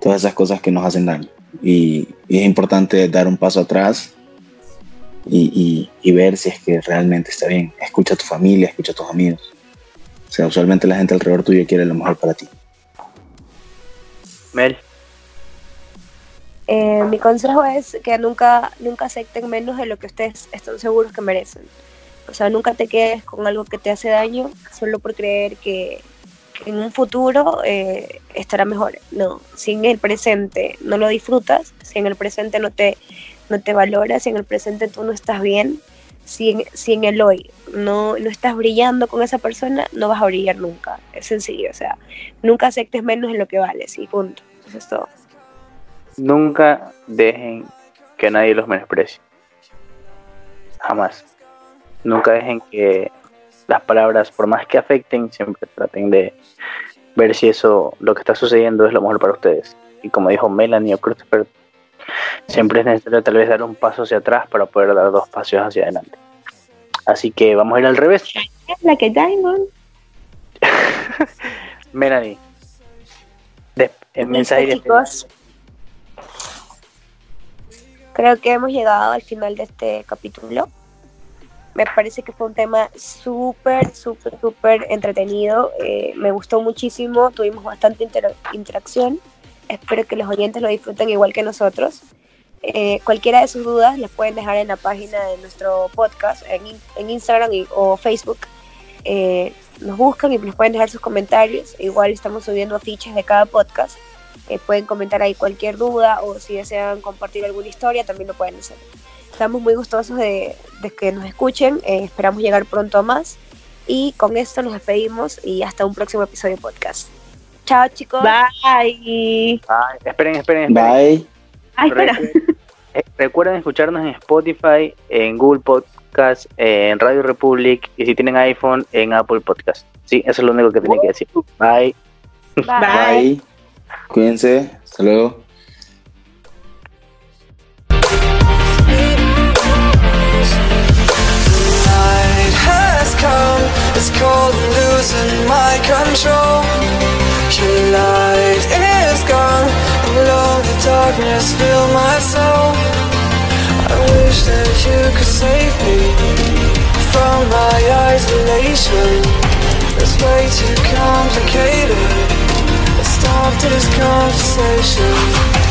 todas esas cosas que nos hacen daño. Y, y es importante dar un paso atrás y, y- y ver si es que realmente está bien. Escucha a tu familia, escucha a tus amigos. O sea, usualmente la gente alrededor tuyo quiere lo mejor para ti. Mel, Eh, mi consejo es que nunca, nunca acepten menos de lo que ustedes están seguros que merecen. O sea, nunca te quedes con algo que te hace daño solo por creer que, en un futuro eh, estará mejor. No, si en el presente no lo disfrutas, si en el presente no te, no te valoras, si en el presente tú no estás bien, si en, si en el hoy no, no estás brillando con esa persona, no vas a brillar nunca. Es sencillo, o sea, nunca aceptes menos de lo que vales y punto. Eso es todo. nunca dejen que nadie los menosprecie. Jamás. Nunca dejen que las palabras, por más que afecten, siempre traten de ver si eso, lo que está sucediendo es lo mejor para ustedes. Y como dijo Melanie o Christopher, siempre es necesario tal vez dar un paso hacia atrás para poder dar dos pasos hacia adelante. Así que vamos a ir al revés. La que Diamond. Melanie, de- el mensaje de- chicos. Creo que hemos llegado al final de este capítulo. Me parece que fue un tema súper, súper, súper entretenido. Eh, me gustó muchísimo. Tuvimos bastante intera- interacción. Espero que los oyentes lo disfruten igual que nosotros. Eh, cualquiera de sus dudas las pueden dejar en la página de nuestro podcast, en, en Instagram y- o Facebook. Eh, nos buscan y nos pueden dejar sus comentarios. Igual estamos subiendo afiches de cada podcast. Eh, pueden comentar ahí cualquier duda o si desean compartir alguna historia, también lo pueden hacer. Estamos muy gustosos de, de que nos escuchen. eh, esperamos llegar pronto a más. Y con esto nos despedimos y hasta un próximo episodio de podcast. Chao, chicos. Bye. Ay, esperen, esperen, esperen. Bye. Ay, espera. Recuerden, eh, recuerden escucharnos en Spotify, en Google Podcast, en Radio Republic y si tienen iPhone, en Apple Podcast. Sí, eso es lo único que tienen que decir. Bye. Bye. Bye. Cuídense. Hasta luego. Come, it's cold and losing my control. Your light is gone, And alone the darkness fill my soul. I wish that you could save me from my isolation. It's way too complicated. Let's stop this conversation.